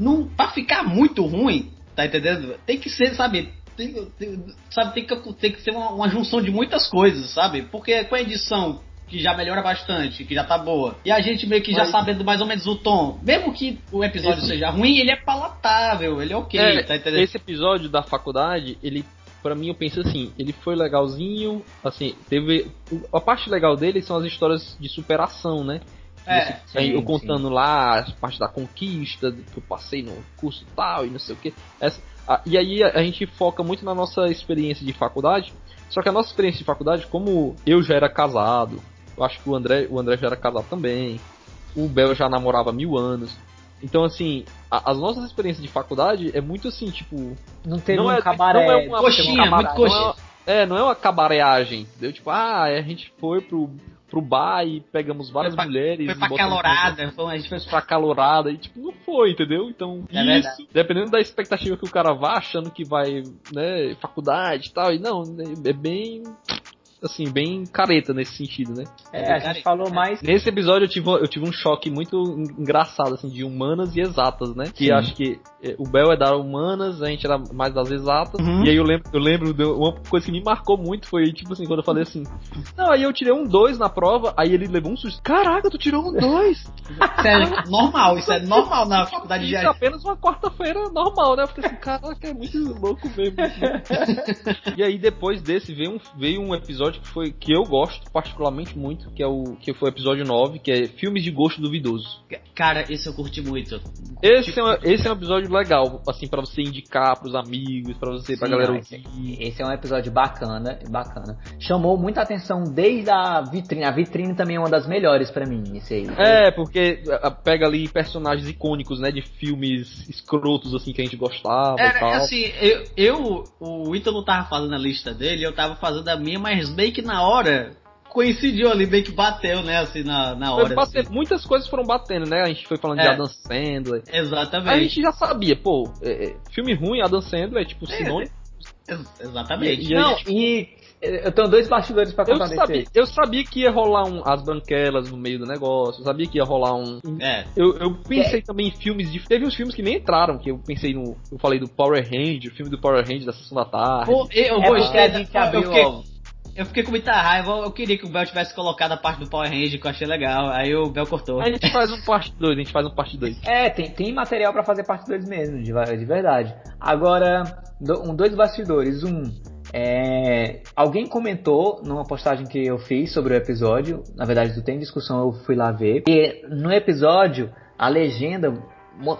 Speaker 3: não para ficar muito ruim, tá entendendo? Tem que ser, sabe? Tem, tem- sabe, tem que, tem que ser uma, uma junção de muitas coisas, sabe? Porque com a edição que já melhora bastante, que já tá boa, e a gente meio que já
Speaker 1: Mas-
Speaker 3: sabendo mais ou menos o tom, mesmo que o episódio
Speaker 2: Esse-
Speaker 3: seja ruim, ele é palatável, ele é ok,
Speaker 2: É,
Speaker 3: tá entendendo?
Speaker 2: esse episódio da faculdade, ele, pra mim, eu penso assim, ele foi legalzinho, assim, teve... A parte legal dele são as histórias de superação, né?
Speaker 3: É,
Speaker 2: Aí eu
Speaker 1: sim,
Speaker 2: contando lá as partes da conquista, que eu passei no curso tal e não sei o que. e aí a, a gente foca muito na nossa experiência de faculdade. Só que a nossa experiência de faculdade, como eu já era casado, eu acho que o André, o André já era casado também, o Bel já namorava há mil anos. Então, assim, a- as nossas experiências de faculdade é muito assim, tipo.
Speaker 1: Não teve
Speaker 2: não
Speaker 1: um
Speaker 2: é,
Speaker 1: cabaré.
Speaker 2: não é uma
Speaker 3: Coxinha,
Speaker 2: não é-
Speaker 3: muito coxinha.
Speaker 2: Não é, é, não é uma cabareagem, entendeu? Tipo, ah, a gente foi pro, pro bar e pegamos várias
Speaker 3: pra-
Speaker 2: mulheres.
Speaker 3: Foi pra calorada, foi, a gente foi
Speaker 2: pra calorada e tipo, não foi, entendeu? Então,
Speaker 3: É
Speaker 2: isso,
Speaker 3: verdade.
Speaker 2: dependendo da expectativa que o cara vá achando que vai, né, faculdade e tal, e não, é bem assim, bem careta nesse sentido, né?
Speaker 1: É, a gente falou mais.
Speaker 2: Nesse episódio eu tive, eu tive um choque muito en- engraçado, assim, de humanas e exatas, né? Que acho que o Bel é da humanas, a gente era mais das exatas.
Speaker 3: Uhum.
Speaker 2: E aí eu lembro, eu lembro de uma coisa que me marcou muito foi, tipo assim, quando eu falei assim, não, aí eu tirei um 2 na prova, aí ele levou um susto. Caraca, tu tirou um 2!
Speaker 3: Sério, normal, isso é normal na faculdade de
Speaker 2: Isso é apenas uma quarta-feira normal, né? Eu fiquei assim, caraca, é muito louco mesmo. e aí depois desse veio um, veio um episódio que foi que eu gosto particularmente muito, que é o que foi o episódio 9, que é Filmes de Gosto Duvidoso.
Speaker 3: Cara, esse eu curti muito.
Speaker 2: Esse é, um, esse é um episódio legal, assim, pra você indicar pros amigos, pra você, pra
Speaker 1: Sim,
Speaker 2: galera
Speaker 1: não,
Speaker 2: ouvir.
Speaker 1: esse, esse é um episódio bacana, bacana. Chamou muita atenção desde a vitrine. A vitrine também é uma das melhores pra mim, esse aí.
Speaker 2: É, porque pega ali personagens icônicos, né, de filmes escrotos, assim, que a gente gostava e
Speaker 3: Era
Speaker 2: tal.
Speaker 3: assim, eu, eu, o Ítalo tava fazendo a lista dele, eu tava fazendo a minha, mas meio que na hora coincidiu ali, meio que bateu, né, assim, na, na hora. assim.
Speaker 2: Muitas coisas foram batendo, né? A gente foi falando de
Speaker 3: É.
Speaker 2: Adam Sandler. A
Speaker 3: Exatamente.
Speaker 2: gente já sabia, pô, é, é, filme ruim, Adam Sandler é tipo
Speaker 3: É,
Speaker 2: sinônimo.
Speaker 3: Ex- Exatamente.
Speaker 2: E- e
Speaker 1: Não, e eu tenho dois bastidores pra
Speaker 2: Eu
Speaker 1: contar desse
Speaker 2: sabia, eu sabia que ia rolar um, as branquelas no meio do negócio, eu sabia que ia rolar um.
Speaker 3: É.
Speaker 2: Eu, eu pensei também em filmes de. Teve uns filmes que nem entraram, que eu pensei no. Eu falei do Power Ranger, o filme do Power Ranger da sessão da tarde.
Speaker 3: Pô, eu
Speaker 1: É
Speaker 3: gostei.
Speaker 1: a
Speaker 3: da-
Speaker 1: gente
Speaker 3: eu, fiquei,
Speaker 1: ó,
Speaker 3: eu fiquei com muita raiva, eu queria que o Bel tivesse colocado a parte do Power Ranger, que eu achei legal. Aí o Bel cortou.
Speaker 2: A gente faz um parte 2, a gente faz um parte 2.
Speaker 1: É, tem, tem material pra fazer parte 2 mesmo, de, de verdade. Agora, do- um, dois bastidores. Um, é, alguém comentou numa postagem que eu fiz sobre o episódio, na verdade, do Tem Discussão, eu fui lá ver. E no episódio, a legenda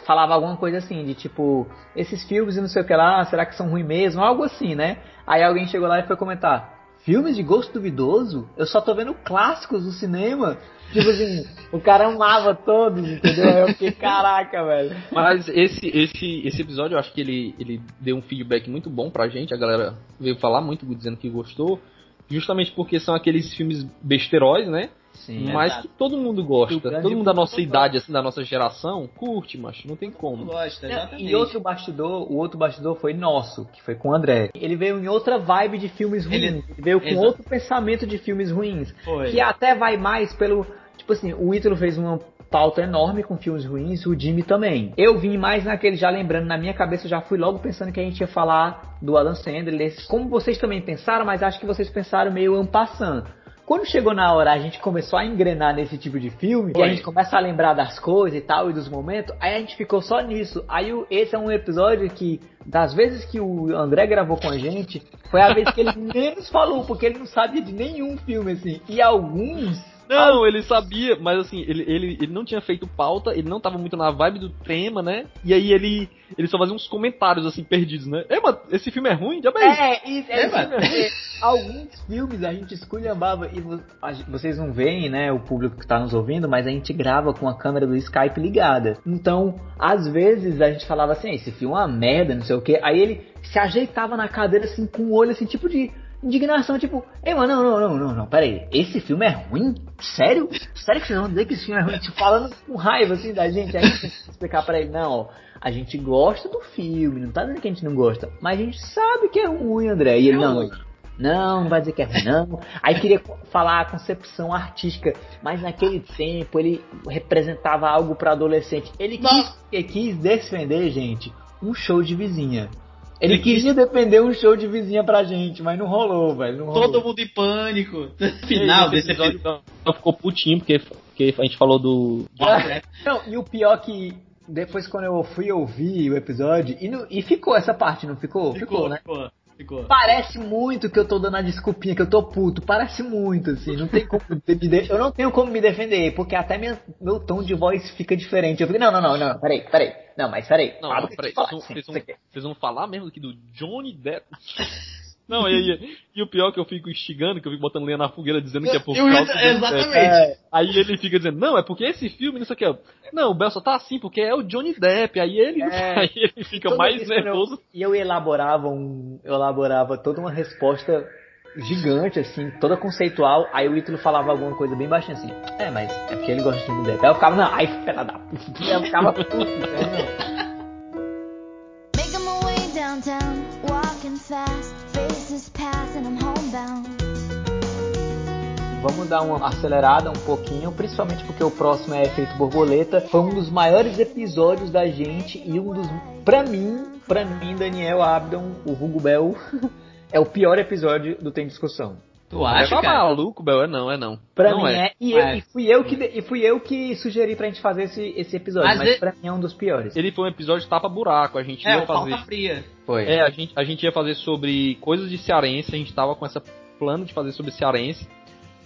Speaker 1: falava alguma coisa assim, de tipo, esses filmes e não sei o que lá, será que são ruins mesmo? Algo assim, né? Aí alguém chegou lá e foi comentar. Filmes de gosto duvidoso, eu só tô vendo clássicos do cinema. Tipo assim, o cara amava todos, entendeu? Eu fiquei, caraca, velho.
Speaker 2: Mas esse, esse, esse episódio eu acho que ele, ele deu um feedback muito bom pra gente. A galera veio falar muito dizendo que gostou. Justamente porque são aqueles filmes besteróis, né?
Speaker 1: Sim,
Speaker 2: mas
Speaker 3: exato.
Speaker 2: que todo mundo gosta. Todo mundo da nossa idade, assim, da nossa geração, curte, mas não tem como.
Speaker 3: gosta, exatamente.
Speaker 1: E outro bastidor, o outro bastidor foi nosso, que foi com o André. Ele veio em outra vibe de filmes ruins.
Speaker 3: Ele-
Speaker 1: Ele, veio com
Speaker 3: Exato.
Speaker 1: outro pensamento de filmes ruins.
Speaker 3: Foi.
Speaker 1: Que até vai mais pelo. Tipo assim, o Ítalo fez uma pauta enorme com filmes ruins, o Jimmy também. Eu vim mais naquele, já lembrando, na minha cabeça eu já fui logo pensando que a gente ia falar do Adam Sandler, como vocês também pensaram, mas acho que vocês pensaram meio ampassando. Quando chegou na hora, a gente começou a engrenar nesse tipo de filme, e a gente começa a lembrar das coisas e tal, e dos momentos, aí a gente ficou só nisso. Aí o- esse é um episódio que, das vezes que o André gravou com a gente, foi a vez que ele menos falou, porque ele não sabia de nenhum filme, assim. E alguns
Speaker 2: Não, ele sabia, mas assim, ele, ele, ele não tinha feito pauta, ele não tava muito na vibe do tema, né? E aí ele, ele só fazia uns comentários assim, perdidos, né? É, mas esse filme é ruim? Já bem.
Speaker 1: É, isso, é,
Speaker 3: É, mano.
Speaker 1: mesmo. Alguns filmes a gente esculhambava e vo- vocês não veem, né, o público que tá nos ouvindo, mas a gente grava com a câmera do Skype ligada. Então, às vezes a gente falava assim, esse filme é uma merda, não sei o que. Aí ele se ajeitava na cadeira assim com o olho assim, tipo de indignação, tipo, ei, mano, não, não, não, não, não, peraí, esse filme é ruim? Sério? Sério que vocês vão dizer que esse filme é ruim? Tipo, falando com raiva assim da gente, aí a gente tem que explicar pra ele, não, ó, a gente gosta do filme, não tá dizendo que a gente não gosta, mas a gente sabe que é ruim, André. E ele, não, não, não vai dizer que é ruim, não. Aí queria falar a concepção artística, mas naquele tempo ele representava algo pra adolescente. Ele quis, ele quis defender, gente, um show de vizinha. Ele
Speaker 3: quis-
Speaker 1: queria defender um show de vizinha pra gente, mas não rolou, velho. Não rolou.
Speaker 3: Todo mundo em pânico. Final
Speaker 2: Esse
Speaker 3: desse
Speaker 2: episódio
Speaker 3: episódio.
Speaker 2: ficou putinho, porque, porque a gente falou do.
Speaker 1: Não, e o pior que depois quando eu fui ouvir o episódio, e, não- e ficou essa parte, não ficou? Ficou, né?
Speaker 3: Ficou, ficou.
Speaker 1: Parece muito que eu tô dando a desculpinha, que eu tô puto. Parece muito, assim. Não tem como me de- Eu não tenho como me defender, porque até minha- meu tom de voz fica diferente. Eu fico, não, não, não, não, peraí, peraí. Não, mas peraí.
Speaker 2: Não, peraí,
Speaker 1: assim,
Speaker 2: vocês vão falar mesmo aqui do Johnny Depp? Não, e, e, e o pior é que eu fico instigando, que eu fico botando lenha na fogueira dizendo que é por
Speaker 3: Eu-
Speaker 2: causa do
Speaker 3: exatamente.
Speaker 2: Depp. Aí ele fica dizendo, não, é porque esse filme, não sei o que. Não, o Bel só tá assim porque é o Johnny Depp. Aí ele,
Speaker 1: É.
Speaker 2: aí ele fica mais
Speaker 1: eu-
Speaker 2: nervoso.
Speaker 1: E eu elaborava um. Eu elaborava toda uma resposta gigante, assim, toda conceitual. Aí o Ítalo falava alguma coisa bem baixinha assim. É, mas é porque ele gosta de Johnny Depp. Aí eu ficava, não, ai, filha da puta. Eu ficava puto, entendeu?
Speaker 5: Making my
Speaker 1: Vamos dar uma acelerada um pouquinho, principalmente porque o próximo é Efeito Borboleta. Foi um dos maiores episódios da gente e um dos, pra mim, pra mim, Daniel Abdon, o Hugo Bell, é o pior episódio do Tem Discussão.
Speaker 3: Tu
Speaker 2: É
Speaker 3: acha,
Speaker 2: tá
Speaker 3: cara?
Speaker 2: maluco, Bel? É não, é não.
Speaker 1: Pra
Speaker 2: não
Speaker 1: mim é. E, eu-
Speaker 3: É.
Speaker 1: e fui eu que e fui eu que sugeri pra gente fazer esse, esse episódio,
Speaker 3: Mas
Speaker 1: mas,
Speaker 3: ele-
Speaker 1: pra mim é um dos piores.
Speaker 2: Ele foi um episódio tapa-buraco, a gente
Speaker 3: É,
Speaker 2: ia
Speaker 3: o
Speaker 2: fazer...
Speaker 3: Falta Fria.
Speaker 1: Foi.
Speaker 2: É, a gente, a gente ia fazer sobre coisas de cearense, a gente tava com essa plano de fazer sobre cearense.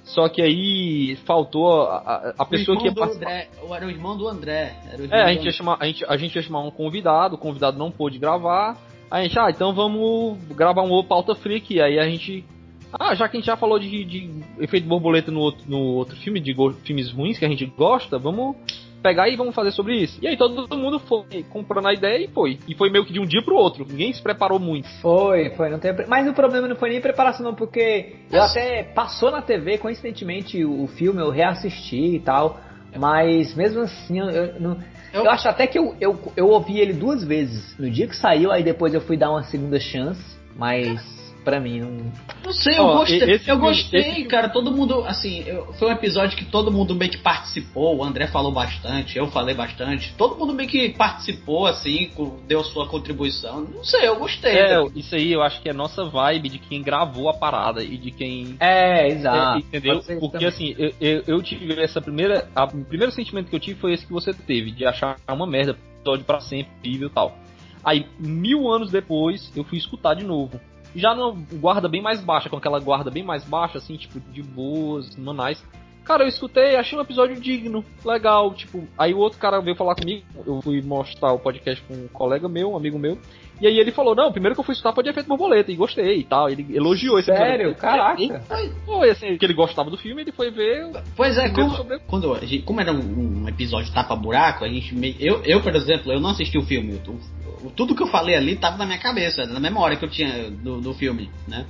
Speaker 2: Só que aí faltou a, a, a pessoa que ia participar.
Speaker 3: André. Era o irmão do André. Era o irmão
Speaker 2: É, a gente, ia chamar, a, gente, a gente ia chamar um convidado, o convidado não pôde gravar. Aí a gente, ah, então vamos gravar um outro pauta aqui. Aí a gente. Ah, já que a gente já falou de, de efeito borboleta no outro, no outro filme, de go- filmes ruins que a gente gosta, vamos pegar e vamos fazer sobre isso. E aí todo mundo foi comprando a ideia e foi. E foi meio que de um dia pro outro. Ninguém se preparou muito.
Speaker 1: Foi, foi, não tem. Mas o problema não foi nem preparação, não, porque eu até passou na TV, coincidentemente, o, filme, eu reassisti e tal. Mas mesmo assim, eu, eu não.
Speaker 3: Eu-
Speaker 1: Eu acho até que eu, eu, eu ouvi ele duas vezes. No dia que saiu, aí depois eu fui dar uma segunda chance, mas pra mim não.
Speaker 3: Não sei, eu
Speaker 2: Ó,
Speaker 3: gostei.
Speaker 2: esse
Speaker 3: eu gostei,
Speaker 2: esse
Speaker 3: cara. Todo mundo, assim, eu- foi um episódio que todo mundo meio que participou. O André falou bastante, eu falei bastante. Todo mundo meio que participou, assim, deu sua contribuição. Não sei, eu gostei.
Speaker 2: É,
Speaker 3: tá?
Speaker 2: isso aí eu acho que é nossa vibe de quem gravou a parada e de quem
Speaker 1: É, exato.
Speaker 2: É, entendeu? Porque
Speaker 1: também.
Speaker 2: assim, eu, eu, eu tive essa primeira. a- o primeiro sentimento que eu tive foi esse que você teve, de achar uma merda, episódio pra sempre, e tal. Aí, mil anos depois, eu fui escutar de novo. Já numa guarda bem mais baixa, com aquela guarda bem mais baixa, assim, tipo, de boas, manais. Cara, eu escutei, achei um episódio digno, legal, tipo, aí o outro cara veio falar comigo, eu fui mostrar o podcast com um colega meu, um amigo meu, E aí ele falou, não, primeiro que eu fui escutar pode efeito borboleta, e gostei e tal. Ele elogiou esse
Speaker 1: Sério?
Speaker 2: episódio.
Speaker 1: Caraca.
Speaker 2: E foi, foi assim, que ele gostava do filme, ele foi ver.
Speaker 3: Pois é, como,
Speaker 2: sobre-
Speaker 3: quando como era um, um episódio tapa-buraco, a gente meio- eu, eu, por exemplo, eu não assisti o filme. O- tudo que eu falei ali tava na minha cabeça, na memória que eu tinha do, do filme, né?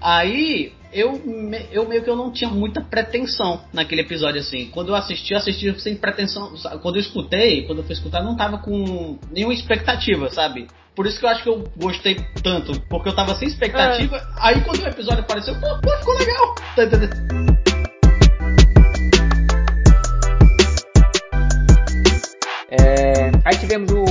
Speaker 3: Aí eu, me- eu meio que eu não tinha muita pretensão naquele episódio assim. Quando eu assisti, eu assisti sem pretensão. Quando eu escutei, quando eu fui escutar, eu não tava com nenhuma expectativa, sabe? Por isso que eu acho que eu gostei tanto, porque eu tava sem expectativa. Aí quando o episódio apareceu, pô, pô, ficou legal. Tá entendendo?
Speaker 1: É, aí tivemos o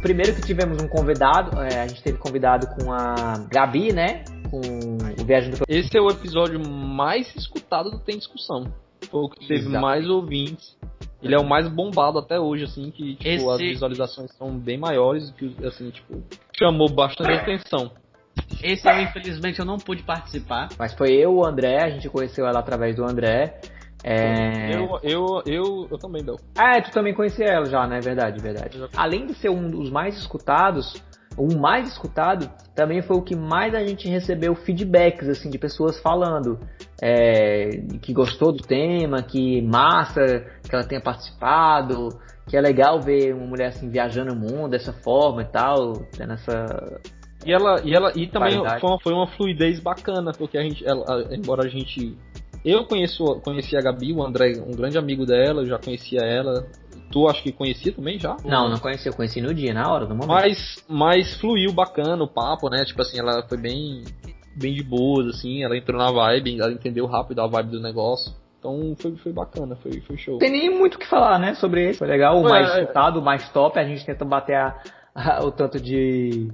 Speaker 1: primeiro que tivemos um convidado, é, a gente teve convidado com a Gabi, né? Com o Viajando pelo
Speaker 2: Esse é o episódio mais escutado do Tem Discussão. Foi o que teve
Speaker 1: Exato.
Speaker 2: mais ouvintes. Ele é o mais bombado até hoje, assim, que tipo,
Speaker 3: Esse-
Speaker 2: as visualizações são bem maiores, que assim, tipo, chamou bastante atenção.
Speaker 3: Esse eu, infelizmente, eu não pude participar.
Speaker 1: Mas foi eu, o André, a gente conheceu ela através do André. É...
Speaker 2: Eu, eu, eu, eu também, Bel.
Speaker 1: Ah, tu também conhecia ela já, né? Verdade, verdade. Além de ser um dos mais escutados, o mais escutado também foi o que mais a gente recebeu feedbacks, assim, de pessoas falando é, que gostou do tema, que massa que ela tenha participado, que é legal ver uma mulher assim viajando o mundo dessa forma e tal, tendo essa.
Speaker 2: E ela, e ela, e também foi uma, foi uma fluidez bacana, porque a gente, ela, embora a gente, eu conheço, conheci a Gabi, o André, um grande amigo dela, eu já conhecia ela. Tu acho que conhecia também já?
Speaker 1: Não, não conheci, eu conheci no dia, na hora, no momento.
Speaker 2: Mas, mas fluiu bacana o papo, né? Tipo assim, ela foi bem, bem de boas, assim, ela entrou na vibe, ela entendeu rápido a vibe do negócio. Então foi, foi bacana, foi, foi show.
Speaker 1: Não tem nem muito o que falar, né, sobre ele. Foi legal, o
Speaker 2: É,
Speaker 1: mais
Speaker 2: é.
Speaker 1: escutado, o mais top. A gente tenta bater a- a- o tanto de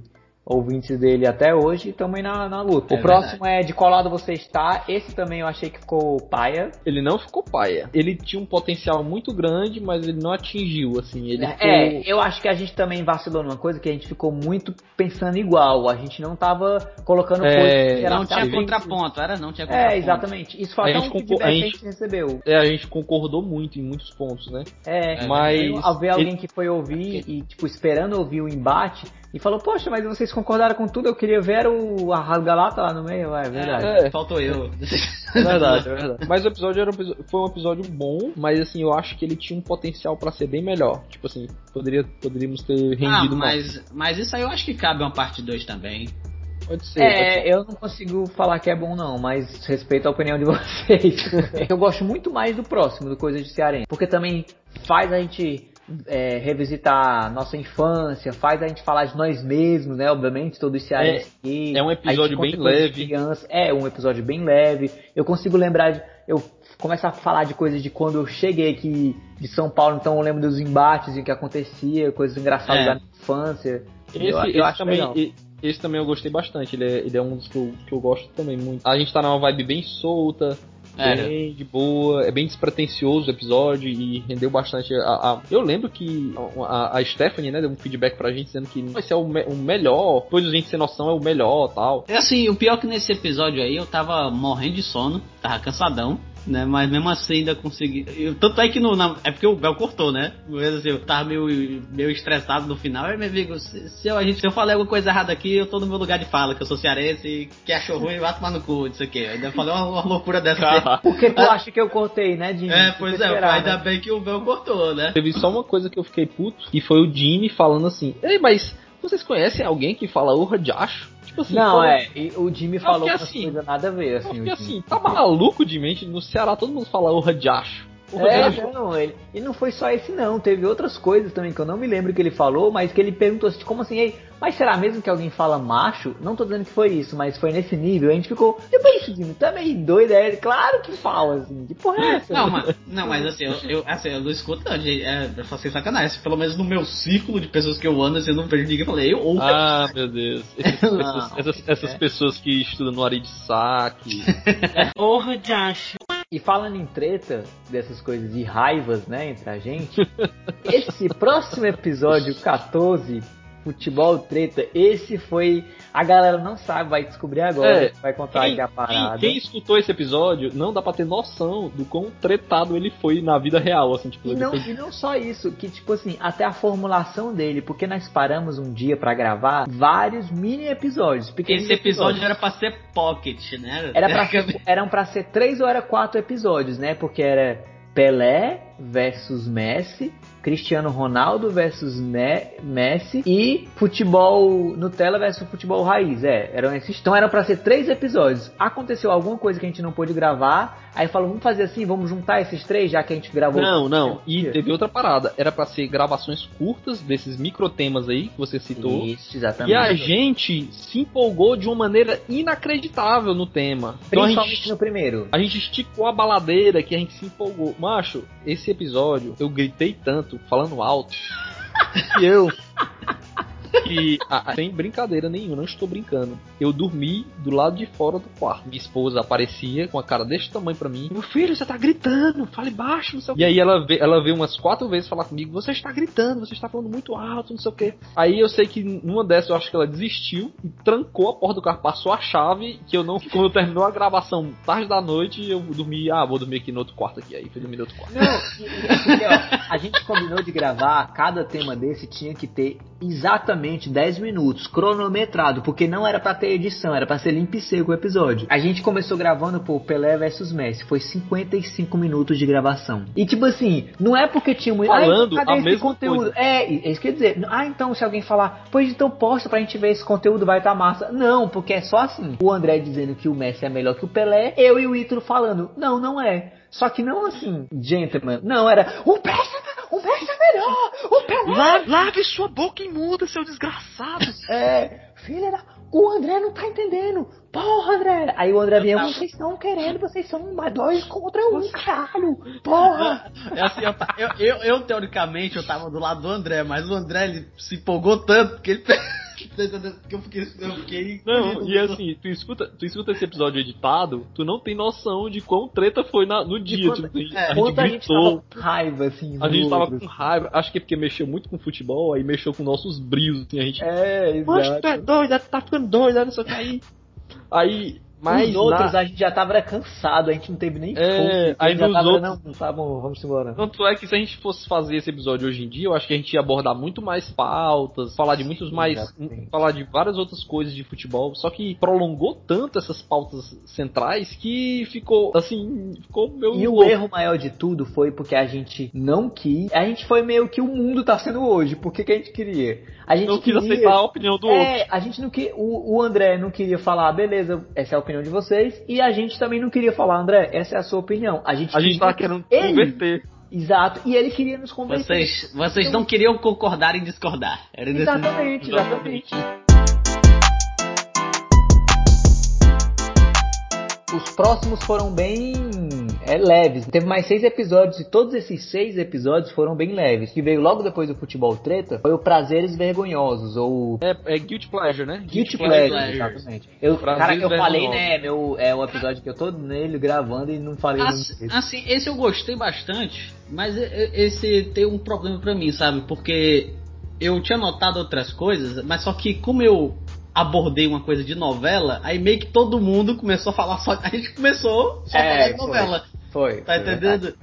Speaker 1: ouvintes dele até hoje e também na, na luta.
Speaker 3: É
Speaker 1: o próximo é De Qual Lado Você Está. Esse também eu achei que ficou paia.
Speaker 2: Ele não ficou paia. Ele tinha um potencial muito grande, mas ele não atingiu, assim. Ele
Speaker 1: É,
Speaker 2: ficou...
Speaker 1: eu acho que a gente também vacilou numa coisa que a gente ficou muito pensando igual. A gente não tava colocando
Speaker 2: É,
Speaker 1: coisas que
Speaker 3: Não tinha contraponto, era? Não tinha contraponto.
Speaker 1: É, exatamente. Isso foi
Speaker 2: A
Speaker 1: até
Speaker 2: gente
Speaker 1: um
Speaker 2: concor- a
Speaker 1: que a
Speaker 2: gente-
Speaker 1: recebeu.
Speaker 2: É, a gente concordou muito em muitos pontos, né?
Speaker 1: É,
Speaker 2: Mas
Speaker 1: ao ver alguém
Speaker 2: ele-
Speaker 1: que foi ouvir e, tipo, esperando ouvir o embate e falou, poxa, mas vocês concordaram com tudo, eu queria ver o a Rasgalata lá no meio, é verdade.
Speaker 2: É.
Speaker 3: Faltou eu.
Speaker 2: É verdade, é verdade. Mas o episódio era um foi um episódio bom, mas assim, eu acho que ele tinha um potencial pra ser bem melhor. Tipo assim, poderia, poderíamos ter
Speaker 3: Ah,
Speaker 2: rendido mais.
Speaker 3: mas, mas isso aí eu acho que cabe uma parte 2 também.
Speaker 2: Pode ser. pode ser.
Speaker 1: É, eu não consigo falar que é bom não, mas respeito a opinião de vocês. eu gosto muito mais do próximo, do Coisa de Cearense, porque também faz a gente é, revisitar nossa infância, faz a gente falar de nós mesmos, né? Obviamente, todos os cearenses aqui.
Speaker 2: é um episódio bem leve.
Speaker 1: É um episódio bem leve. Eu consigo lembrar de. Eu começo a falar de coisas de quando eu cheguei aqui de São Paulo, então eu lembro dos embates e o que acontecia, coisas engraçadas
Speaker 3: É.
Speaker 1: da minha infância.
Speaker 2: Esse,
Speaker 1: eu, eu
Speaker 2: esse
Speaker 1: acho
Speaker 2: também,
Speaker 1: legal.
Speaker 2: esse também eu gostei bastante. Ele é, ele é um dos que eu, que eu gosto também muito. A gente tá numa vibe bem solta,
Speaker 3: É.
Speaker 2: bem de boa, é bem despretensioso o episódio e rendeu bastante. A, a- eu lembro que a, a Stephanie, né, deu um feedback pra gente dizendo que esse é o, me- o melhor, depois a gente sem noção é o melhor tal.
Speaker 3: É assim, o pior é que nesse episódio aí eu tava morrendo de sono, tava cansadão. Né, mas mesmo assim ainda consegui. Eu, tanto é que no. na- é porque o Bel cortou, né? Mas assim, eu tava meio, meio estressado no final. Aí, meu amigo, se, se eu, a gente, se eu falei alguma coisa errada aqui, eu tô no meu lugar de fala, que eu sou cearense e que achou ruim, vai tomar no cu, isso aqui. Ainda falei uma, uma loucura dessa.
Speaker 1: Por que tu acha que eu cortei, né, Jimmy?
Speaker 3: É, pois é,
Speaker 1: esperar,
Speaker 3: ainda
Speaker 1: né?
Speaker 3: bem que o Bel cortou, né?
Speaker 2: Teve só uma coisa que eu fiquei puto, e foi o Jimmy falando assim: Ei, mas vocês conhecem alguém que fala urra de acho? Tipo assim,
Speaker 1: Não,
Speaker 2: pô,
Speaker 1: é, e o Jimmy falou umas
Speaker 2: assim,
Speaker 1: coisas nada a ver,
Speaker 2: Eu
Speaker 1: assim.
Speaker 2: fiquei
Speaker 1: Jimmy.
Speaker 2: assim, tá maluco, Jimmy? Gente, No Ceará todo mundo fala urra de acho.
Speaker 1: É, não, ele, e não foi só esse não, teve outras coisas também que eu não me lembro que ele falou, mas que ele perguntou assim, como assim, Ei, mas será mesmo que alguém fala macho? Não tô dizendo que foi isso, mas foi nesse nível, a gente ficou, e bem isso, Jimmy, tá meio doido, é, claro que fala, assim, que porra é essa?
Speaker 3: Não, mas, não, mas assim, eu, eu, assim, eu não escuto, não, gente, é, eu faço sem sacanagem. Pelo menos no meu ciclo de pessoas que eu ando, assim, eu não vejo ninguém falando, eu ouço.
Speaker 2: Ah, meu Deus. Essas,
Speaker 1: Não,
Speaker 2: essas- essas- essas
Speaker 1: é.
Speaker 2: pessoas que estudam no Ari de Saque.
Speaker 6: Porra de acho.
Speaker 1: E falando em treta, dessas coisas de raivas, né, entre a gente, esse próximo episódio 14 Futebol treta, esse foi. A galera não sabe, vai descobrir agora,
Speaker 2: É,
Speaker 1: vai contar
Speaker 2: Quem,
Speaker 1: aqui a
Speaker 2: quem-
Speaker 1: parada.
Speaker 2: quem escutou esse episódio não dá pra ter noção do quão tretado ele foi na vida real, assim, tipo,
Speaker 1: E não,
Speaker 2: depois-
Speaker 1: e não só isso, que tipo assim, até a formulação dele, porque nós paramos um dia pra gravar vários mini episódios.
Speaker 3: Esse episódio
Speaker 1: episódios.
Speaker 3: era pra ser pocket, né?
Speaker 1: Era pra, eram pra ser três ou era quatro episódios, né? Porque era Pelé versus Messi, Cristiano Ronaldo versus Me- Messi e futebol Nutella versus futebol raiz. É, eram esses. Então eram pra ser três episódios. Aconteceu alguma coisa que a gente não pôde gravar, aí falou, vamos fazer assim, vamos juntar esses três, já que a gente gravou.
Speaker 2: Não, não. E teve outra parada. Era pra ser gravações curtas desses microtemas aí que você citou.
Speaker 1: Isso, exatamente.
Speaker 2: E a gente se empolgou de uma maneira inacreditável no tema. Então
Speaker 1: Principalmente
Speaker 2: gente,
Speaker 1: no primeiro.
Speaker 2: a gente esticou a baladeira que a gente se empolgou. Macho, esse episódio eu gritei tanto, falando alto, que eu. Que, ah, sem brincadeira nenhuma, não estou brincando. Eu dormi do lado de fora do quarto. Minha esposa aparecia com a cara desse tamanho pra mim. Meu filho, você tá gritando, fale baixo, não sei o. E aí ela veio, ela veio umas quatro vezes falar comigo: Você está gritando, você está falando muito alto, não sei o quê. Aí eu sei que numa dessas eu acho que ela desistiu e trancou a porta do carro, passou a chave. Que eu não. Quando terminou a gravação tarde da noite, eu dormi. Ah, vou dormir aqui no outro quarto aqui. Aí fui dormir no outro quarto.
Speaker 1: Não, e- e- porque, ó, a gente combinou de gravar, cada tema desse tinha que ter exatamente 10 minutos, cronometrado, porque não era pra ter edição, era pra ser limpo e seco o episódio. A gente começou gravando, pô, Pelé versus Messi, foi 55 minutos de gravação. E tipo assim, não é porque tinha muito...
Speaker 2: Falando
Speaker 1: ah,
Speaker 2: a mesma
Speaker 1: conteúdo?
Speaker 2: coisa.
Speaker 1: É, é isso que quer dizer. Ah, então se alguém falar, pois então posta pra gente ver esse conteúdo, vai estar massa. Não, porque é só assim. O André dizendo que o Messi é melhor que o Pelé, eu e o Ítalo falando, não, não é. Só que não assim, gentleman. Não, era, o Messi, o Messi é melhor, o Pelé.
Speaker 2: lave sua boca imunda, seu desgraçado!
Speaker 1: É, filha da... O André não tá entendendo. Porra, André. Aí o André vinha,
Speaker 3: tava-
Speaker 1: vocês estão querendo, vocês são mais dois contra um, caralho. Porra.
Speaker 3: É assim, eu, eu, eu, eu, teoricamente eu tava do lado do André, mas o André ele se empolgou tanto que ele que eu fiquei, eu fiquei
Speaker 2: Não, e assim, tu escuta, tu escuta esse episódio editado, tu não tem noção de quão treta foi na- no dia.
Speaker 1: quanto-
Speaker 2: tipo,
Speaker 3: é,
Speaker 2: a gente
Speaker 1: Quanto a gente
Speaker 2: gritou,
Speaker 1: tava com raiva, assim.
Speaker 2: a
Speaker 1: do
Speaker 2: gente tava
Speaker 1: outro.
Speaker 2: com raiva. Acho que é porque mexeu muito com futebol, aí mexeu com nossos brios, assim, a gente.
Speaker 1: É,
Speaker 2: Mas tu é
Speaker 1: exato.
Speaker 2: doido, tá ficando doido, não sei o que aí. Aí, mas.
Speaker 1: Os outros
Speaker 2: na-
Speaker 1: a gente já tava cansado, a gente não teve nem
Speaker 2: É, aí nos
Speaker 1: tava,
Speaker 2: outros-
Speaker 1: não, tá bom, vamos embora.
Speaker 2: Tanto é que se a gente fosse fazer esse episódio hoje em dia, eu acho que a gente ia abordar muito mais pautas, falar de muitos mais.
Speaker 1: exatamente.
Speaker 2: falar de várias outras coisas de futebol. Só que prolongou tanto essas pautas centrais que ficou, assim, ficou meu.
Speaker 1: E o
Speaker 2: louco.
Speaker 1: erro maior de tudo foi porque a gente não quis. A gente foi meio que o mundo tá sendo hoje. Por que, que a gente queria? A gente
Speaker 2: não quis
Speaker 1: queria...
Speaker 2: aceitar a opinião do outro.
Speaker 1: É, a gente não queria. O, o André não queria falar, beleza, essa é a opinião de vocês. E a gente também não queria falar, André, essa é a sua opinião. A gente,
Speaker 2: A gente
Speaker 1: queria-
Speaker 2: tava querendo
Speaker 1: Ele-
Speaker 2: converter.
Speaker 1: Exato. E ele queria nos convencer.
Speaker 3: Vocês, vocês não queriam concordar em discordar. Era
Speaker 1: Exatamente, exatamente. Os próximos foram bem é, leves. Teve mais seis episódios e todos esses seis episódios foram bem leves. Que veio logo depois do futebol treta foi o Prazeres Vergonhosos ou
Speaker 2: É, é Guilty Pleasure, né?
Speaker 1: Guilty
Speaker 3: Pleasure.
Speaker 1: Pleasure, exatamente. Eu, cara, eu falei, né, meu, é o episódio que eu tô nele gravando e não falei
Speaker 3: Assim, assim, esse eu gostei bastante, mas esse tem um problema pra mim, sabe? Porque eu tinha notado outras coisas, mas só que como eu abordei uma coisa de novela, aí meio que todo mundo começou a falar só. A gente começou só a
Speaker 1: É,
Speaker 3: falar de
Speaker 1: foi.
Speaker 3: novela.
Speaker 1: Foi.
Speaker 3: Tá
Speaker 1: foi verdade.
Speaker 3: entendendo?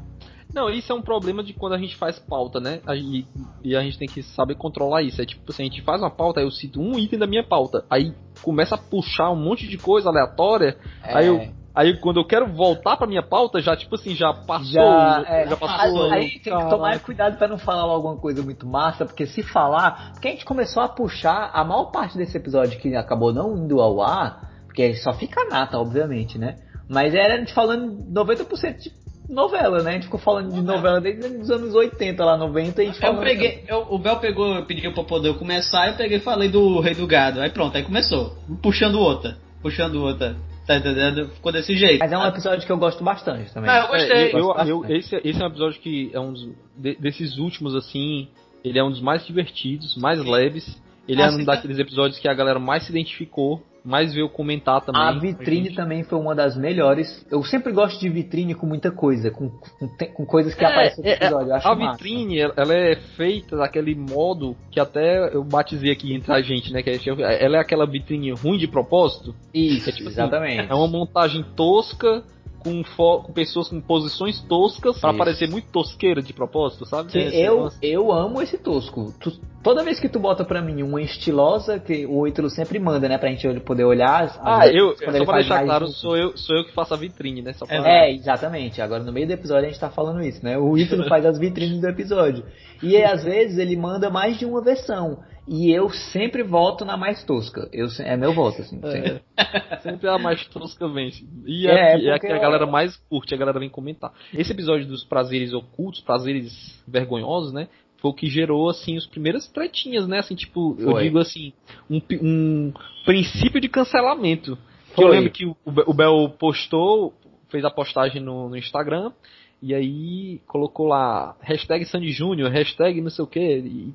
Speaker 2: Não, isso é um problema de quando a gente faz pauta, né? E, e a gente tem que saber controlar isso. É tipo assim, a gente faz uma pauta, aí eu cito um item da minha pauta. Aí começa a puxar um monte de coisa aleatória. Aí
Speaker 1: É.
Speaker 2: eu. Aí quando eu quero voltar pra minha pauta, já tipo assim, já passou.
Speaker 1: Já, é,
Speaker 2: já passou.
Speaker 1: Aí tem que tomar cuidado pra não falar alguma coisa muito massa, porque se falar. Porque a gente começou a puxar a maior parte desse episódio que acabou não indo ao ar, porque só fica nata, obviamente, né? Mas era a gente falando 90% de novela, né? A gente ficou falando de novela desde os anos 80, lá 90, e a gente
Speaker 3: Eu peguei, eu- o Bel pegou, pediu pra poder eu começar, eu peguei e falei do Rei do Gado. Aí pronto, aí começou. Puxando outra, puxando outra. Tá entendendo? Ficou desse jeito.
Speaker 1: Mas é um episódio que eu gosto bastante também.
Speaker 3: Não, eu gostei.
Speaker 2: É, eu, eu-
Speaker 1: bastante.
Speaker 2: esse, esse é um episódio que é um dos, de- desses últimos, assim, ele é um dos mais divertidos, mais leves. Ele
Speaker 3: Ah,
Speaker 2: é
Speaker 3: sim,
Speaker 2: um
Speaker 3: tá.
Speaker 2: daqueles episódios que a galera mais se identificou. Mais veio comentar também.
Speaker 1: A vitrine
Speaker 2: gente.
Speaker 1: também foi uma das melhores. Eu sempre gosto de vitrine com muita coisa, com, com, com coisas que
Speaker 2: É,
Speaker 1: aparecem no
Speaker 2: é,
Speaker 1: episódio. Eu acho
Speaker 2: a
Speaker 1: massa.
Speaker 2: vitrine, ela- ela é feita daquele modo que até eu batizei aqui entre a gente, né? Que é- ela é aquela vitrine ruim de propósito.
Speaker 1: Isso,
Speaker 2: É tipo assim,
Speaker 1: exatamente.
Speaker 2: É uma montagem tosca com, com pessoas com posições toscas pra
Speaker 1: Isso.
Speaker 2: parecer muito tosqueira de propósito, sabe?
Speaker 1: Que
Speaker 2: Esse
Speaker 1: eu, eu amo esse tosco. Tu- toda vez que tu bota pra mim uma estilosa, que o Ítalo sempre manda, né? Pra gente poder olhar.
Speaker 2: Ah, eu,
Speaker 1: quando
Speaker 2: só pra deixar claro, sou eu, sou eu que faço a vitrine, né? Pra...
Speaker 1: É, exatamente. Agora no meio do episódio a gente tá falando isso, né? O Ítalo faz as vitrines do episódio. E às vezes ele manda mais de uma versão. E eu sempre voto na mais tosca. Eu, é meu voto, assim. sempre.
Speaker 2: Sempre a mais tosca vence. E
Speaker 1: É,
Speaker 2: é, é a que a galera mais curte, a galera vem comentar. Esse episódio dos prazeres ocultos, prazeres vergonhosos, né? Foi o que gerou, assim, as primeiras tretinhas, né? Assim, tipo, eu
Speaker 1: Foi.
Speaker 2: digo assim, um, um princípio de cancelamento. Que eu lembro que o, o Bel postou, fez a postagem no, no Instagram, e aí colocou lá, hashtag Sandy Júnior, hashtag não sei o que e, e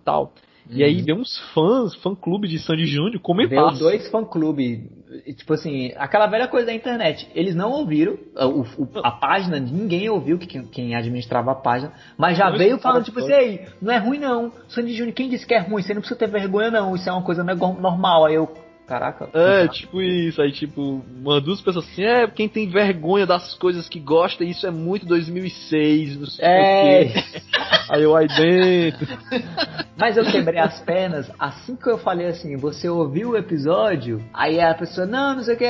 Speaker 2: tal. E aí veio uns fãs, fã clube de Sandy Júnior,
Speaker 1: Veio
Speaker 2: comentar.
Speaker 1: dois fã-clube. Tipo assim, aquela velha coisa da internet. Eles não ouviram a, o- o- a página, ninguém ouviu que quem, administrava a página, mas já
Speaker 2: Não,
Speaker 1: veio falando, tipo assim, ei, não é ruim não. Sandy Júnior, quem disse que é ruim? Você não precisa ter vergonha não, isso é uma coisa normal. Aí eu, caraca.
Speaker 2: É, tipo isso, aí tipo, uma duas pessoas assim, é, quem tem vergonha das coisas que gosta, isso é muito 2006, não sei
Speaker 1: É.
Speaker 2: o quê. Aí eu aí dentro.
Speaker 1: Mas eu quebrei as pernas assim que eu falei assim, você ouviu o episódio? Aí a pessoa, não, não sei o que,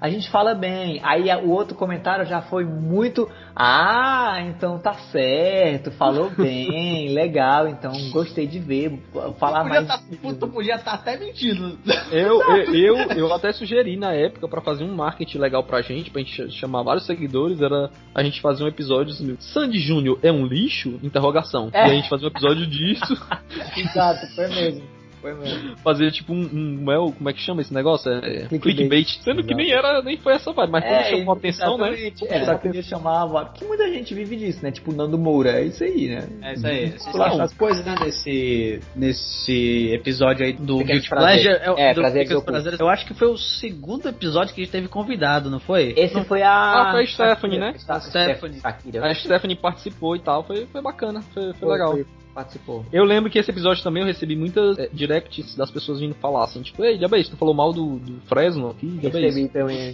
Speaker 1: a gente fala bem. Aí o outro comentário já foi muito, ah, então tá certo, falou bem, legal, então gostei de ver, falar
Speaker 3: podia
Speaker 1: mais.
Speaker 3: tá, tu podia estar até mentindo.
Speaker 2: Eu, eu, eu, eu até sugeri na época pra fazer um marketing legal pra gente, pra gente ch- chamar vários seguidores, era a gente fazer um episódio assim, Sandy Júnior é um lixo? Interrogação.
Speaker 1: É.
Speaker 2: E a gente fazer um episódio disso,
Speaker 1: Exato, foi mesmo. Foi mesmo.
Speaker 2: fazer tipo um, um como, é, como é que chama esse negócio? É,
Speaker 1: Clickbait.
Speaker 2: clickbait. Sendo que nem era, nem foi essa vibe, mas como chamou a atenção, né?
Speaker 1: exatamente. É, só queria chamar, porque muita gente vive disso, né? Tipo Nando Moura, é isso aí, né?
Speaker 3: É isso aí. Vocês
Speaker 1: Não.
Speaker 3: acham as coisas, né, nesse, nesse episódio aí do Guilty. Pleasure.
Speaker 1: É,
Speaker 3: do
Speaker 1: Prazeres
Speaker 3: Pequenos
Speaker 1: Ocultos.
Speaker 3: Prazeres. Eu acho que foi o segundo episódio que a gente teve convidado, não foi?
Speaker 1: Esse foi a.
Speaker 2: Ah, foi a Stephanie, né?
Speaker 1: A
Speaker 3: Stephanie.
Speaker 2: A Stephanie participou e tal, foi, foi bacana, foi, foi
Speaker 1: Foi,
Speaker 2: legal.
Speaker 1: Participou.
Speaker 2: Eu lembro que esse episódio também eu recebi muitas é, directs das pessoas vindo falar assim, tipo, ei, Diabês, tu falou mal do, do Fresno aqui, Diabês.
Speaker 1: Recebi também.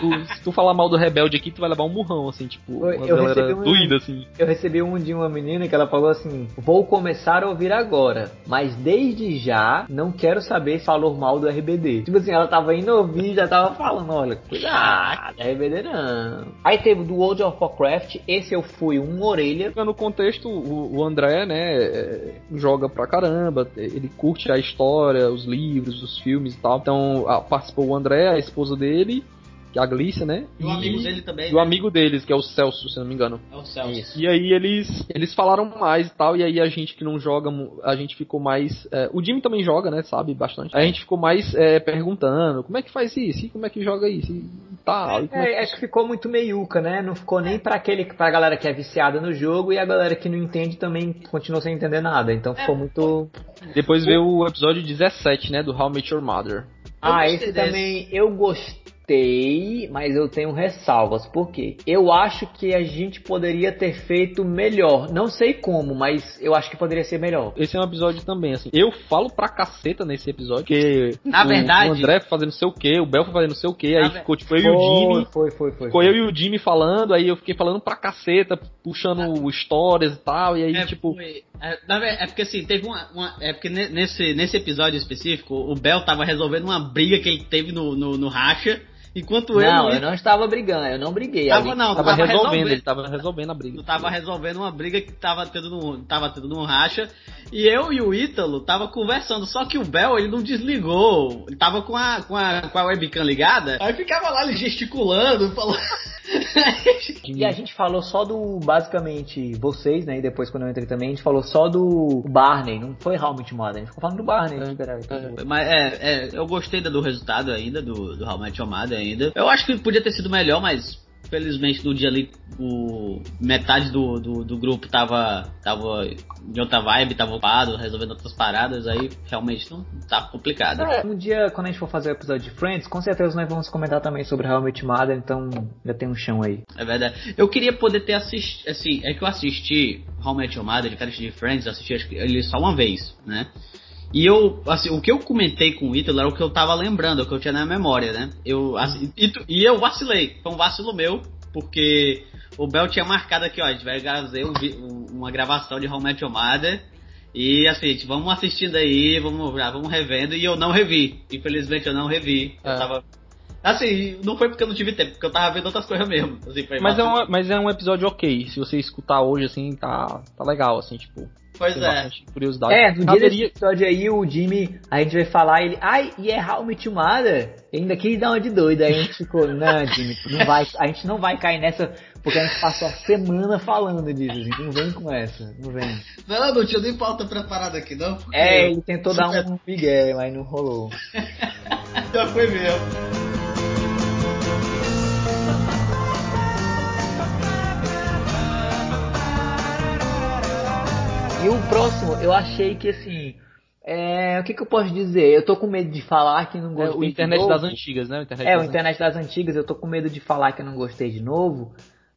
Speaker 2: Tu- se tu falar mal do Rebelde aqui, tu vai levar um murrão, assim, tipo, uma
Speaker 1: eu
Speaker 2: galera
Speaker 1: um-
Speaker 2: doída, assim.
Speaker 1: Eu recebi um de uma menina que ela falou assim: Vou começar a ouvir agora, mas desde já não quero saber se falou mal do RBD. Tipo assim, ela tava indo ouvir já tava falando: Olha, cuidado, RBD não. Aí teve o do World of Warcraft, esse eu fui um orelha.
Speaker 2: No contexto, o, o André, né, é, joga pra caramba, ele curte a história, os livros, os filmes e tal. Então, a- participou o André, a esposa dele, que é a Glícia, né?
Speaker 3: E o amigo dele também.
Speaker 2: E o amigo deles, que é o Celso, se não me engano.
Speaker 3: É o Celso.
Speaker 1: Isso.
Speaker 2: E aí eles, eles falaram mais e tal, e aí a gente que não joga, a gente ficou mais. é, o Jimmy também joga, né? Sabe bastante. Aí a gente ficou mais é, perguntando como é que faz isso, e como é que joga isso, e tal. e é
Speaker 1: É,
Speaker 2: que-
Speaker 1: acho que ficou muito meiuca, né? Não ficou nem pra aquele, pra galera que é viciada no jogo e a galera que não entende também continuou sem entender nada. Então ficou muito.
Speaker 2: Depois veio o episódio 17, né? Do How I Met Your Mother.
Speaker 1: Ah, esse
Speaker 3: desse.
Speaker 1: também eu gostei, mas eu tenho ressalvas. Por quê? Eu acho que a gente poderia ter feito melhor. Não sei como, mas eu acho que poderia ser melhor.
Speaker 2: Esse é um episódio também, assim. Eu falo pra caceta nesse episódio, porque
Speaker 3: Na
Speaker 2: o,
Speaker 3: verdade-
Speaker 2: o André foi fazendo não sei o que, o Bel foi fazendo não sei o que, aí ficou tipo eu e o Jimmy.
Speaker 1: Foi, foi, foi.
Speaker 2: Ficou eu e o Jimmy falando, aí eu fiquei falando pra caceta, puxando histórias e tal, e aí,
Speaker 3: É,
Speaker 2: tipo.
Speaker 3: foi- é, é porque assim, teve uma. uma- é porque ne- nesse, nesse episódio específico, o Bel tava resolvendo uma briga que ele teve no, no, no racha, enquanto eu.
Speaker 1: Não,
Speaker 3: e o
Speaker 1: eu não estava brigando, eu não briguei.
Speaker 3: Tava não,
Speaker 2: Tava,
Speaker 3: tava
Speaker 2: resolvendo,
Speaker 3: resolvendo.
Speaker 2: ele tava resolvendo a briga.
Speaker 3: Eu tava resolvendo uma briga que tava tendo no, tava tendo no racha. E eu e o Ítalo tava conversando. Só que o Bel, ele não desligou. Ele tava com a, com a, com a webcam ligada. Aí ficava lá ele gesticulando, falando.
Speaker 1: E a gente falou só do, basicamente, vocês, né? E depois quando eu entrei também, a gente falou só do Barney, não foi How Much Mother, a gente ficou falando do Barney. Peraí,
Speaker 3: Mas é, é, eu gostei do resultado ainda, do, do How Much Mother ainda. Eu acho que podia ter sido melhor, mas Felizmente no dia ali, o, metade do, do, do grupo tava, tava de outra vibe, tava ocupado, resolvendo outras paradas, aí realmente não tá complicado.
Speaker 1: É, um dia, quando a gente for fazer o episódio de Friends, com certeza nós vamos comentar também sobre How I Met Mother, então já tem um chão aí.
Speaker 3: É verdade. Eu queria poder ter assistido, assim, é que eu assisti How I Met Your Mother, diferente de Friends, eu assisti ele só uma vez, né? E eu, assim, o que eu comentei com o Ítalo era o que eu tava lembrando, o que eu tinha na memória, né? Eu, assim, e, e eu vacilei, foi um vacilo meu, porque o Bel tinha marcado aqui, ó, a gente vai fazer um um- uma gravação de Met Your Mother, e assim, gente, vamos assistindo aí, vamos, já vamos revendo, e eu não revi, infelizmente eu não revi, eu
Speaker 2: É.
Speaker 3: tava... Assim, não foi porque eu não tive tempo, porque eu tava vendo outras coisas mesmo. Assim,
Speaker 2: Mas é, uma, mas é um episódio ok. Se você escutar hoje, assim, tá, tá legal, assim, tipo.
Speaker 3: Pois é.
Speaker 2: curiosidade.
Speaker 1: É, no dia desse
Speaker 2: Caberia-
Speaker 1: episódio aí, o Jimmy, a gente vai falar, ele, ai, e é How I Met Your Mother? Ele ainda quis dar uma de doido, aí a gente ficou, não, Jimmy, não vai, a gente não vai cair nessa, porque a gente passou a semana falando disso, assim, não vem com essa, não vem.
Speaker 3: Não, não tinha nem pauta preparada aqui, não.
Speaker 1: É, ele tentou dar um migué, mas não rolou.
Speaker 3: Já foi mesmo.
Speaker 1: E o próximo, eu achei que assim, é, o que que eu posso dizer? Eu tô com medo de falar que não
Speaker 2: É,
Speaker 1: gostei
Speaker 2: o
Speaker 1: de
Speaker 2: internet
Speaker 1: novo.
Speaker 2: das antigas, né? O internet
Speaker 1: É, o internet das antigas, eu tô com medo de falar que eu não gostei de novo.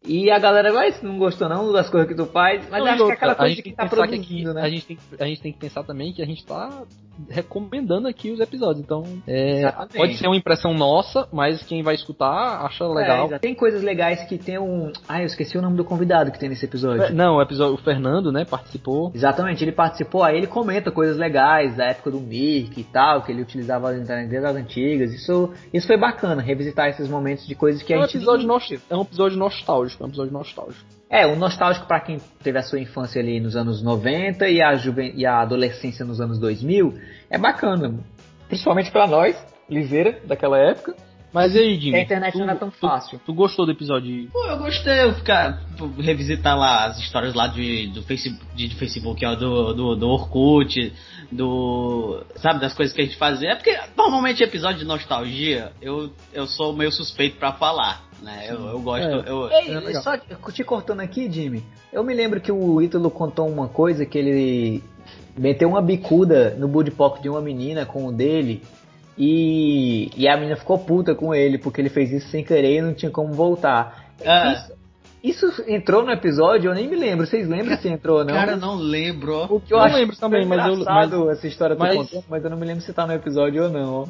Speaker 1: E a galera vai, se não gostou não das coisas que tu faz, mas
Speaker 2: Não,
Speaker 1: acho que é aquela coisa que tá
Speaker 2: que
Speaker 1: produzindo,
Speaker 2: aqui,
Speaker 1: né?
Speaker 2: A gente, tem, a gente tem que pensar também que a gente tá recomendando aqui os episódios. Então, é, pode ser uma impressão nossa, mas quem vai escutar acha
Speaker 1: É,
Speaker 2: legal.
Speaker 1: exato. tem coisas legais que tem um. Ah, eu esqueci o nome do convidado que tem nesse episódio.
Speaker 2: Não, o episódio, o Fernando, né, participou.
Speaker 1: Exatamente, ele participou, aí ele comenta coisas legais da época do Mirk e tal, que ele utilizava as antigas. Isso, isso foi bacana, revisitar esses momentos de coisas que
Speaker 2: É
Speaker 1: a
Speaker 2: um,
Speaker 1: gente.
Speaker 2: episódio nost- é um episódio nostálgico, é um episódio nostálgico.
Speaker 1: É, o nostálgico pra quem teve a sua infância ali nos anos 90 e a, juven... e a adolescência nos anos 2000, é bacana. Principalmente pra nós, liseira daquela época.
Speaker 2: Mas e aí, Jimmy?
Speaker 1: A internet não era tão
Speaker 2: tu-
Speaker 1: fácil.
Speaker 2: Tu gostou do episódio?
Speaker 3: Pô, eu gostei, eu ficar revisitar lá as histórias lá de, do Facebook, de, de Facebook, ó, do, do, do Orkut, do. Sabe, das coisas que a gente fazia. É porque normalmente episódio de nostalgia, eu, eu sou meio suspeito pra falar, né? Eu, eu gosto.
Speaker 2: É.
Speaker 3: Eu,
Speaker 1: Ei,
Speaker 2: É
Speaker 1: só te cortando aqui, Jimmy, eu me lembro que o Ítalo contou uma coisa que ele meteu uma bicuda no budipock de uma menina com o dele e, e a menina ficou puta com ele porque ele fez isso sem querer e não tinha como voltar.
Speaker 3: Ah.
Speaker 1: Isso, isso entrou no episódio? Eu nem me lembro. Vocês lembram se entrou ou não?
Speaker 3: Cara, não lembro.
Speaker 1: O que eu
Speaker 2: Não
Speaker 1: acho
Speaker 2: lembro também, mas eu-
Speaker 1: engraçado essa história
Speaker 2: mas-
Speaker 1: contando, mas eu não me lembro se tá no episódio ou não.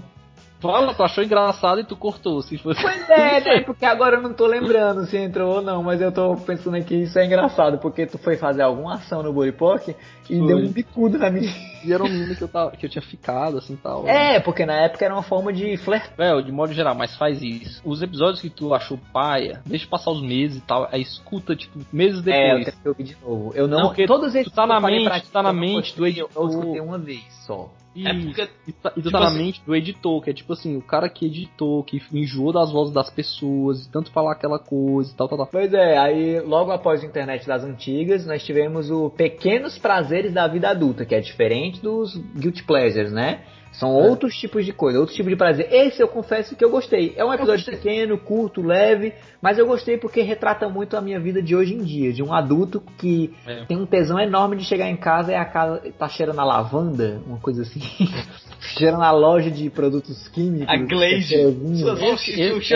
Speaker 2: Fala, tu achou engraçado e tu cortou. Se fosse...
Speaker 1: Pois é, é porque agora eu não tô lembrando se entrou ou não, mas eu tô pensando aqui, isso é engraçado, porque tu foi fazer alguma ação no Buripock e
Speaker 2: Foi.
Speaker 1: deu um bicudo na minha.
Speaker 2: E era um menino que eu, tava, que eu tinha ficado, assim, tal.
Speaker 1: É, porque na época era uma forma de flertar.
Speaker 2: Véu, de modo geral, mas faz isso. Os episódios que tu achou paia, deixa passar os meses e tal, aí escuta, tipo, meses
Speaker 1: É, eu
Speaker 2: depois.
Speaker 1: tenho que ouvir de novo. Eu não,
Speaker 2: Não,
Speaker 1: todos esses
Speaker 2: tu tá na mente,
Speaker 1: pra ti
Speaker 2: tá na mente do
Speaker 1: gostei, Eu escutei uma vez só.
Speaker 3: É porque.
Speaker 2: E, tá- e
Speaker 3: tipo
Speaker 2: tá na
Speaker 3: assim-
Speaker 2: mente do editor, que é tipo assim, o cara que editou, que enjoou das vozes das pessoas, de tanto falar aquela coisa e tal, tal, tal.
Speaker 1: Pois é, aí logo após o internet das antigas, nós tivemos o Pequenos Prazeres da Vida Adulta, que é diferente dos Guilty Pleasures, né? São outros tipos de coisa, outros tipos de prazer. Esse eu confesso que eu gostei. É um episódio pequeno, curto, leve, mas eu gostei porque retrata muito a minha vida de hoje em dia, de um adulto que
Speaker 2: É.
Speaker 1: tem um tesão enorme de chegar em casa e a casa tá cheirando a lavanda, uma coisa assim. cheirando a loja de produtos químicos.
Speaker 3: A Glade. cheiro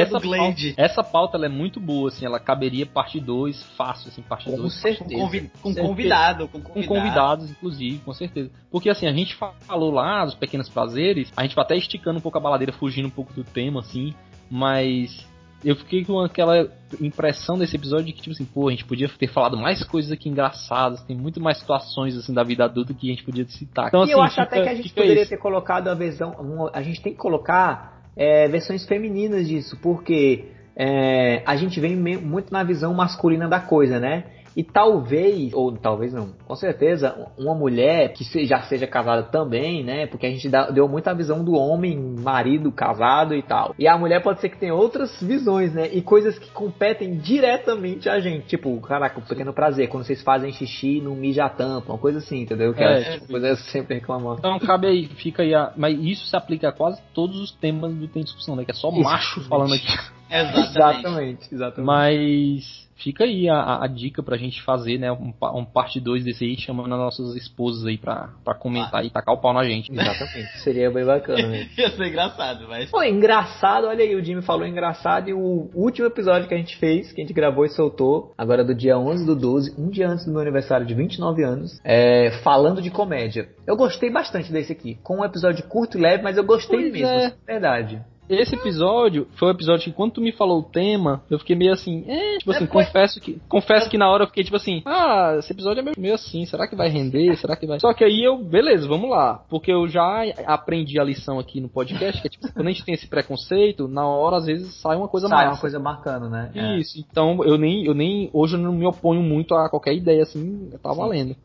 Speaker 3: do
Speaker 2: pauta, essa pauta ela é muito boa, assim, ela caberia parte 2, fácil, assim, parte
Speaker 1: Com
Speaker 2: 2.
Speaker 3: Com,
Speaker 1: certeza.
Speaker 3: convi- com
Speaker 1: certeza.
Speaker 3: convidado, com
Speaker 2: Com
Speaker 3: convidado.
Speaker 2: convidados, inclusive, com certeza. Porque assim, a gente falou lá dos pequenos prazeres, a gente vai até esticando um pouco a baladeira, fugindo um pouco do tema, assim, mas eu fiquei com aquela impressão desse episódio de que, tipo assim, pô, a gente podia ter falado mais coisas aqui engraçadas, tem muito mais situações, assim, da vida adulta que a gente podia citar. Então,
Speaker 1: e
Speaker 2: assim,
Speaker 1: eu acho
Speaker 2: fica-
Speaker 1: até que a gente poderia
Speaker 2: isso.
Speaker 1: ter colocado a versão. a gente tem que colocar é, versões femininas disso, porque é, a gente vem muito na visão masculina da coisa, né? E talvez, ou talvez não, com certeza, uma mulher que se- já seja casada também, né? Porque a gente dá- deu muita visão do homem, marido, casado e tal. E a mulher pode ser que tenha outras visões, né? E coisas que competem diretamente a gente. Tipo, caraca, um pequeno prazer, quando vocês fazem xixi no mija tampa, uma coisa assim, entendeu? Que
Speaker 2: É,
Speaker 1: é, tipo, coisa sempre reclamando.
Speaker 2: Então cabe aí, fica aí a. Mas isso se aplica a quase todos os temas do Tem Discussão, né? Que é só
Speaker 1: Exatamente.
Speaker 2: macho falando aqui.
Speaker 3: Exatamente.
Speaker 1: Exatamente, exatamente.
Speaker 2: Mas fica aí a, a- a dica pra gente fazer, né? Um, um parte 2 desse aí, chamando as nossas esposas aí pra, pra comentar e tacar o pau na gente.
Speaker 1: Exatamente. Seria bem bacana mesmo.
Speaker 3: Ia ser engraçado, mas.
Speaker 1: Pô, engraçado, olha aí, o Jimmy falou engraçado e o último episódio que a gente fez, que a gente gravou e soltou, agora do dia 11 do 12, um dia antes do meu aniversário de 29 anos, é, falando de comédia. Eu gostei bastante desse aqui, com um episódio curto e leve, mas eu gostei
Speaker 2: Pois
Speaker 1: mesmo,
Speaker 2: é.
Speaker 1: verdade.
Speaker 2: Esse episódio foi o episódio que quando tu me falou o tema, eu fiquei meio assim, é, tipo assim,
Speaker 3: É,
Speaker 2: confesso que confesso que na hora eu fiquei tipo assim, ah, esse episódio é meio, meio assim, será que vai render? Será que vai? Só que aí eu, beleza, vamos lá, porque eu já aprendi a lição aqui no podcast, que é tipo, quando a gente tem esse preconceito, na hora às vezes sai uma coisa
Speaker 1: Sai
Speaker 2: massa.
Speaker 1: uma coisa bacana, né? É.
Speaker 2: Isso, então eu nem, eu nem. Hoje eu não me oponho muito a qualquer ideia assim, tá valendo.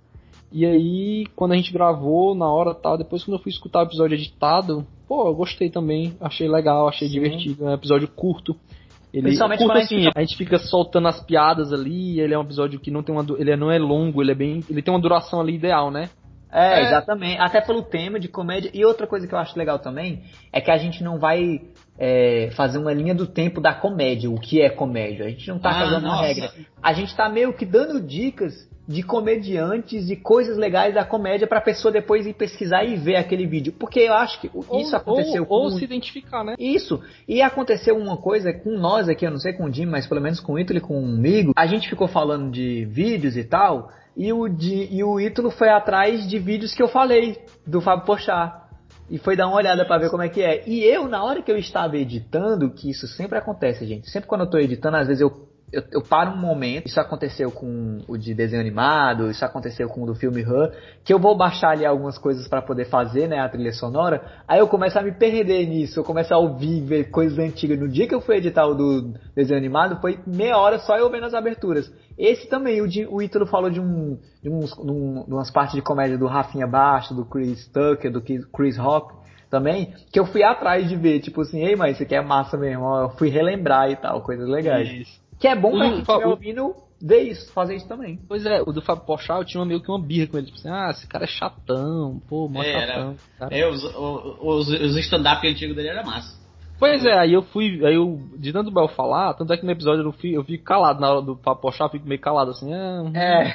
Speaker 2: E aí, quando a gente gravou, na hora tal, depois quando eu fui escutar o episódio editado, pô, eu gostei também, achei legal, achei
Speaker 1: Sim.
Speaker 2: divertido, é um episódio curto. Ele
Speaker 1: Principalmente
Speaker 2: curto
Speaker 1: quando a gente
Speaker 2: assim, a gente fica soltando as piadas ali, ele é um episódio que não tem uma, ele não é longo, ele é bem, ele tem uma duração ali ideal, né?
Speaker 1: É,
Speaker 3: É.
Speaker 1: exatamente. Até pelo tema de comédia. E outra coisa que eu acho legal também é que a gente não vai é, fazer uma linha do tempo da comédia, o que é comédia. A gente não tá
Speaker 3: Ah,
Speaker 1: fazendo uma
Speaker 3: nossa.
Speaker 1: regra. A gente tá meio que dando dicas de comediantes e coisas legais da comédia pra pessoa depois ir pesquisar e ver aquele vídeo. Porque eu acho que o- isso
Speaker 2: ou,
Speaker 1: aconteceu
Speaker 2: ou, ou
Speaker 1: com
Speaker 2: se identificar, né?
Speaker 1: isso. E aconteceu uma coisa com nós aqui, eu não sei com o Jim, mas pelo menos com o Ítalo e comigo. A gente ficou falando de vídeos e tal, e o, Di- e o Ítalo foi atrás de vídeos que eu falei do Fábio Pochá. E foi dar uma olhada pra ver como é que é. E eu, na hora que eu estava editando, que isso sempre acontece, gente. Sempre quando eu tô editando, às vezes eu, eu, eu paro um momento. Isso aconteceu com o de desenho animado, isso aconteceu com o do filme Her, que eu vou baixar ali algumas coisas pra poder fazer, né, a trilha sonora. Aí eu começo a me perder nisso, eu começo a ouvir, ver coisas antigas. No dia que eu fui editar o do desenho animado, foi meia hora só eu vendo as aberturas. Esse também, o, de, o Ítalo falou de, um, de, uns, de umas partes de comédia do Rafinha Baixo, do Chris Tucker, do Chris Rock também, que eu fui atrás de ver, tipo assim, ei, mas isso aqui é massa mesmo, eu fui relembrar e tal, coisas legais.
Speaker 2: Isso.
Speaker 1: Que é bom pra quem estiver
Speaker 2: o-
Speaker 1: ouvindo ver isso, fazer isso também.
Speaker 2: Pois é, o do Fábio Pochá eu tinha meio que uma birra com ele, tipo assim, ah, esse cara é chatão, pô, mó
Speaker 3: É, era-
Speaker 2: chatão. cara.
Speaker 3: É, os, os, os stand-up antigos dele era massa.
Speaker 2: Pois é, aí eu fui, aí eu, de tanto Bel falar, tanto é que no episódio eu, fui, eu fico calado na hora do Fábio Pochá, eu fico meio calado assim, ah.
Speaker 1: É.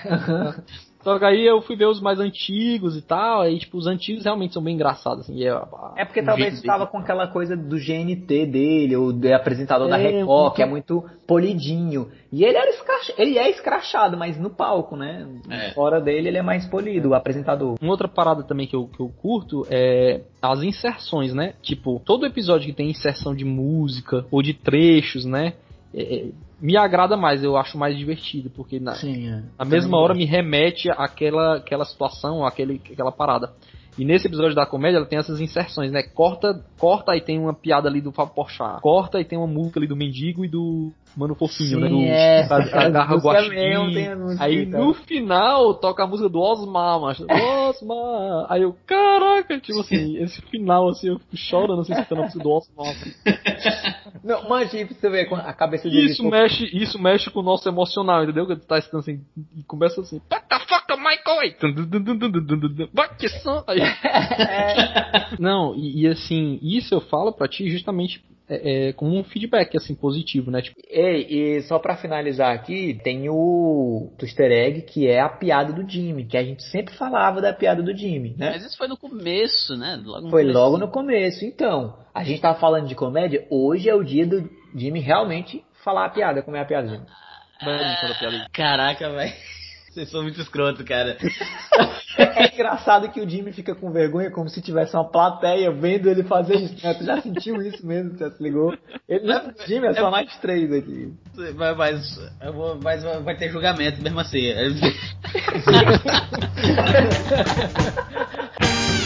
Speaker 2: Só que aí eu fui ver os mais antigos e tal, aí tipo, os antigos realmente são bem engraçados, assim, e é,
Speaker 1: É porque talvez estava
Speaker 2: dele.
Speaker 1: com aquela coisa do GNT dele, ou do apresentador da
Speaker 2: É,
Speaker 1: Record,
Speaker 2: muito-
Speaker 1: que é muito polidinho. E ele era escracha- ele é escrachado, mas no palco, né?
Speaker 3: É.
Speaker 1: Fora dele ele é mais polido, o apresentador.
Speaker 2: Uma outra parada também que eu, que eu curto é as inserções, né? Tipo, todo episódio que tem inserção de música ou de trechos, né? Me agrada mais, eu acho mais divertido, porque na,
Speaker 1: Sim, é.
Speaker 2: na mesma hora me remete àquela, àquela situação, àquele, àquela parada. E nesse episódio da comédia, ela tem essas inserções, né? Corta, corta e tem uma piada ali do Fábio Porchat. Corta e tem uma música ali do Mendigo e do Mano Fofinho, né? Do,
Speaker 1: é.
Speaker 2: a- Agarra o
Speaker 1: Música mesmo,
Speaker 2: Guaxinim. Aí
Speaker 1: cara.
Speaker 2: no final toca a música do Osmar, macho. Osmar! Aí eu, caraca, tipo assim, esse final assim, eu fico chorando assim, escutando a música do Osmar. assim.
Speaker 1: Não, mas tipo, você vê com a cabeça dele.
Speaker 2: Isso mexe, isso mexe com o nosso emocional, entendeu? Que tu tá escutando assim, e começa assim, what the fuck, Michael? What? Aí- Não, e, e, assim, isso eu falo pra ti justamente é, é, como um feedback, assim, positivo, né? Tipo,
Speaker 1: Ei, e só pra finalizar aqui, tem o Twister Egg, que é a piada do Jimmy, que a gente sempre falava da piada do Jimmy, né?
Speaker 7: Mas isso foi no começo, né? Logo no
Speaker 1: Foi
Speaker 7: começo.
Speaker 1: logo no começo. Então, a gente tava falando de comédia, hoje é o dia do Jimmy realmente falar a piada. Como é a piada, Jimmy?
Speaker 2: quando a piada.
Speaker 3: Caraca, velho. Vocês são muito escroto, cara.
Speaker 1: É engraçado que o Jimmy fica com vergonha, como se tivesse uma plateia vendo ele fazer isso. Né? Tu já sentiu isso mesmo, já se ligou? Ele não é Jimmy, é só nós três aqui.
Speaker 3: Mas, mas, eu vou- mas vai ter julgamento mesmo assim.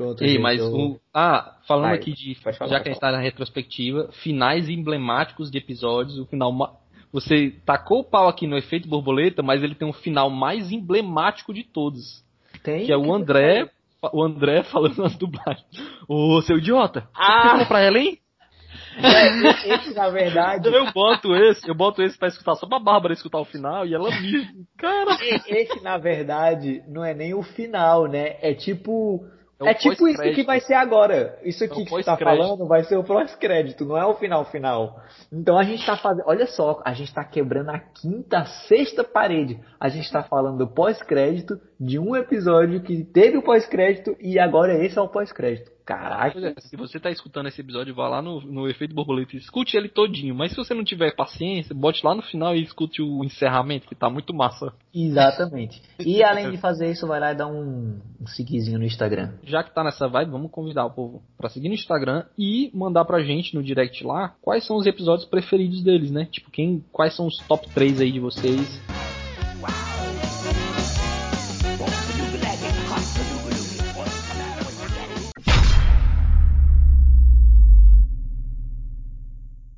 Speaker 1: Pronto.
Speaker 2: Ei, mas
Speaker 1: eu-
Speaker 2: o. Ah, falando
Speaker 1: Vai,
Speaker 2: aqui de.
Speaker 1: falar,
Speaker 2: já que a gente tá na retrospectiva, finais emblemáticos de episódios, o final. ma- Você tacou o pau aqui no efeito borboleta, mas ele tem um final mais emblemático de todos.
Speaker 1: Tem
Speaker 2: Que é o André. O André falando nas dublagens. Ô, seu idiota!
Speaker 1: Ah!
Speaker 2: Você pra ela, hein?
Speaker 1: É, esse, na verdade.
Speaker 2: Eu boto esse, eu boto esse pra escutar só pra Bárbara escutar o final e ela me. Cara.
Speaker 1: Esse, na verdade, não é nem o final, né? É tipo.
Speaker 2: É
Speaker 1: É, tipo isso que vai ser agora. Isso aqui
Speaker 2: É o
Speaker 1: que você tá falando vai ser o pós-crédito, não é o final final. Então a gente tá fazendo. Olha só, a gente tá quebrando a quinta, a sexta parede. A gente tá falando do pós-crédito de um episódio que teve o pós-crédito e agora esse é o pós-crédito. Caraca.
Speaker 2: É, se você tá escutando esse episódio, vá lá no, no efeito borboleta e escute ele todinho. Mas se você não tiver paciência, bote lá no final e escute o encerramento, que tá muito massa.
Speaker 1: Exatamente. E além de fazer isso, vai lá e dá um, um seguizinho no Instagram.
Speaker 2: Já que tá nessa vibe, vamos convidar o povo pra seguir no Instagram e mandar pra gente no direct lá quais são os episódios preferidos deles, né? Tipo, quem, quais são os top 3 aí de vocês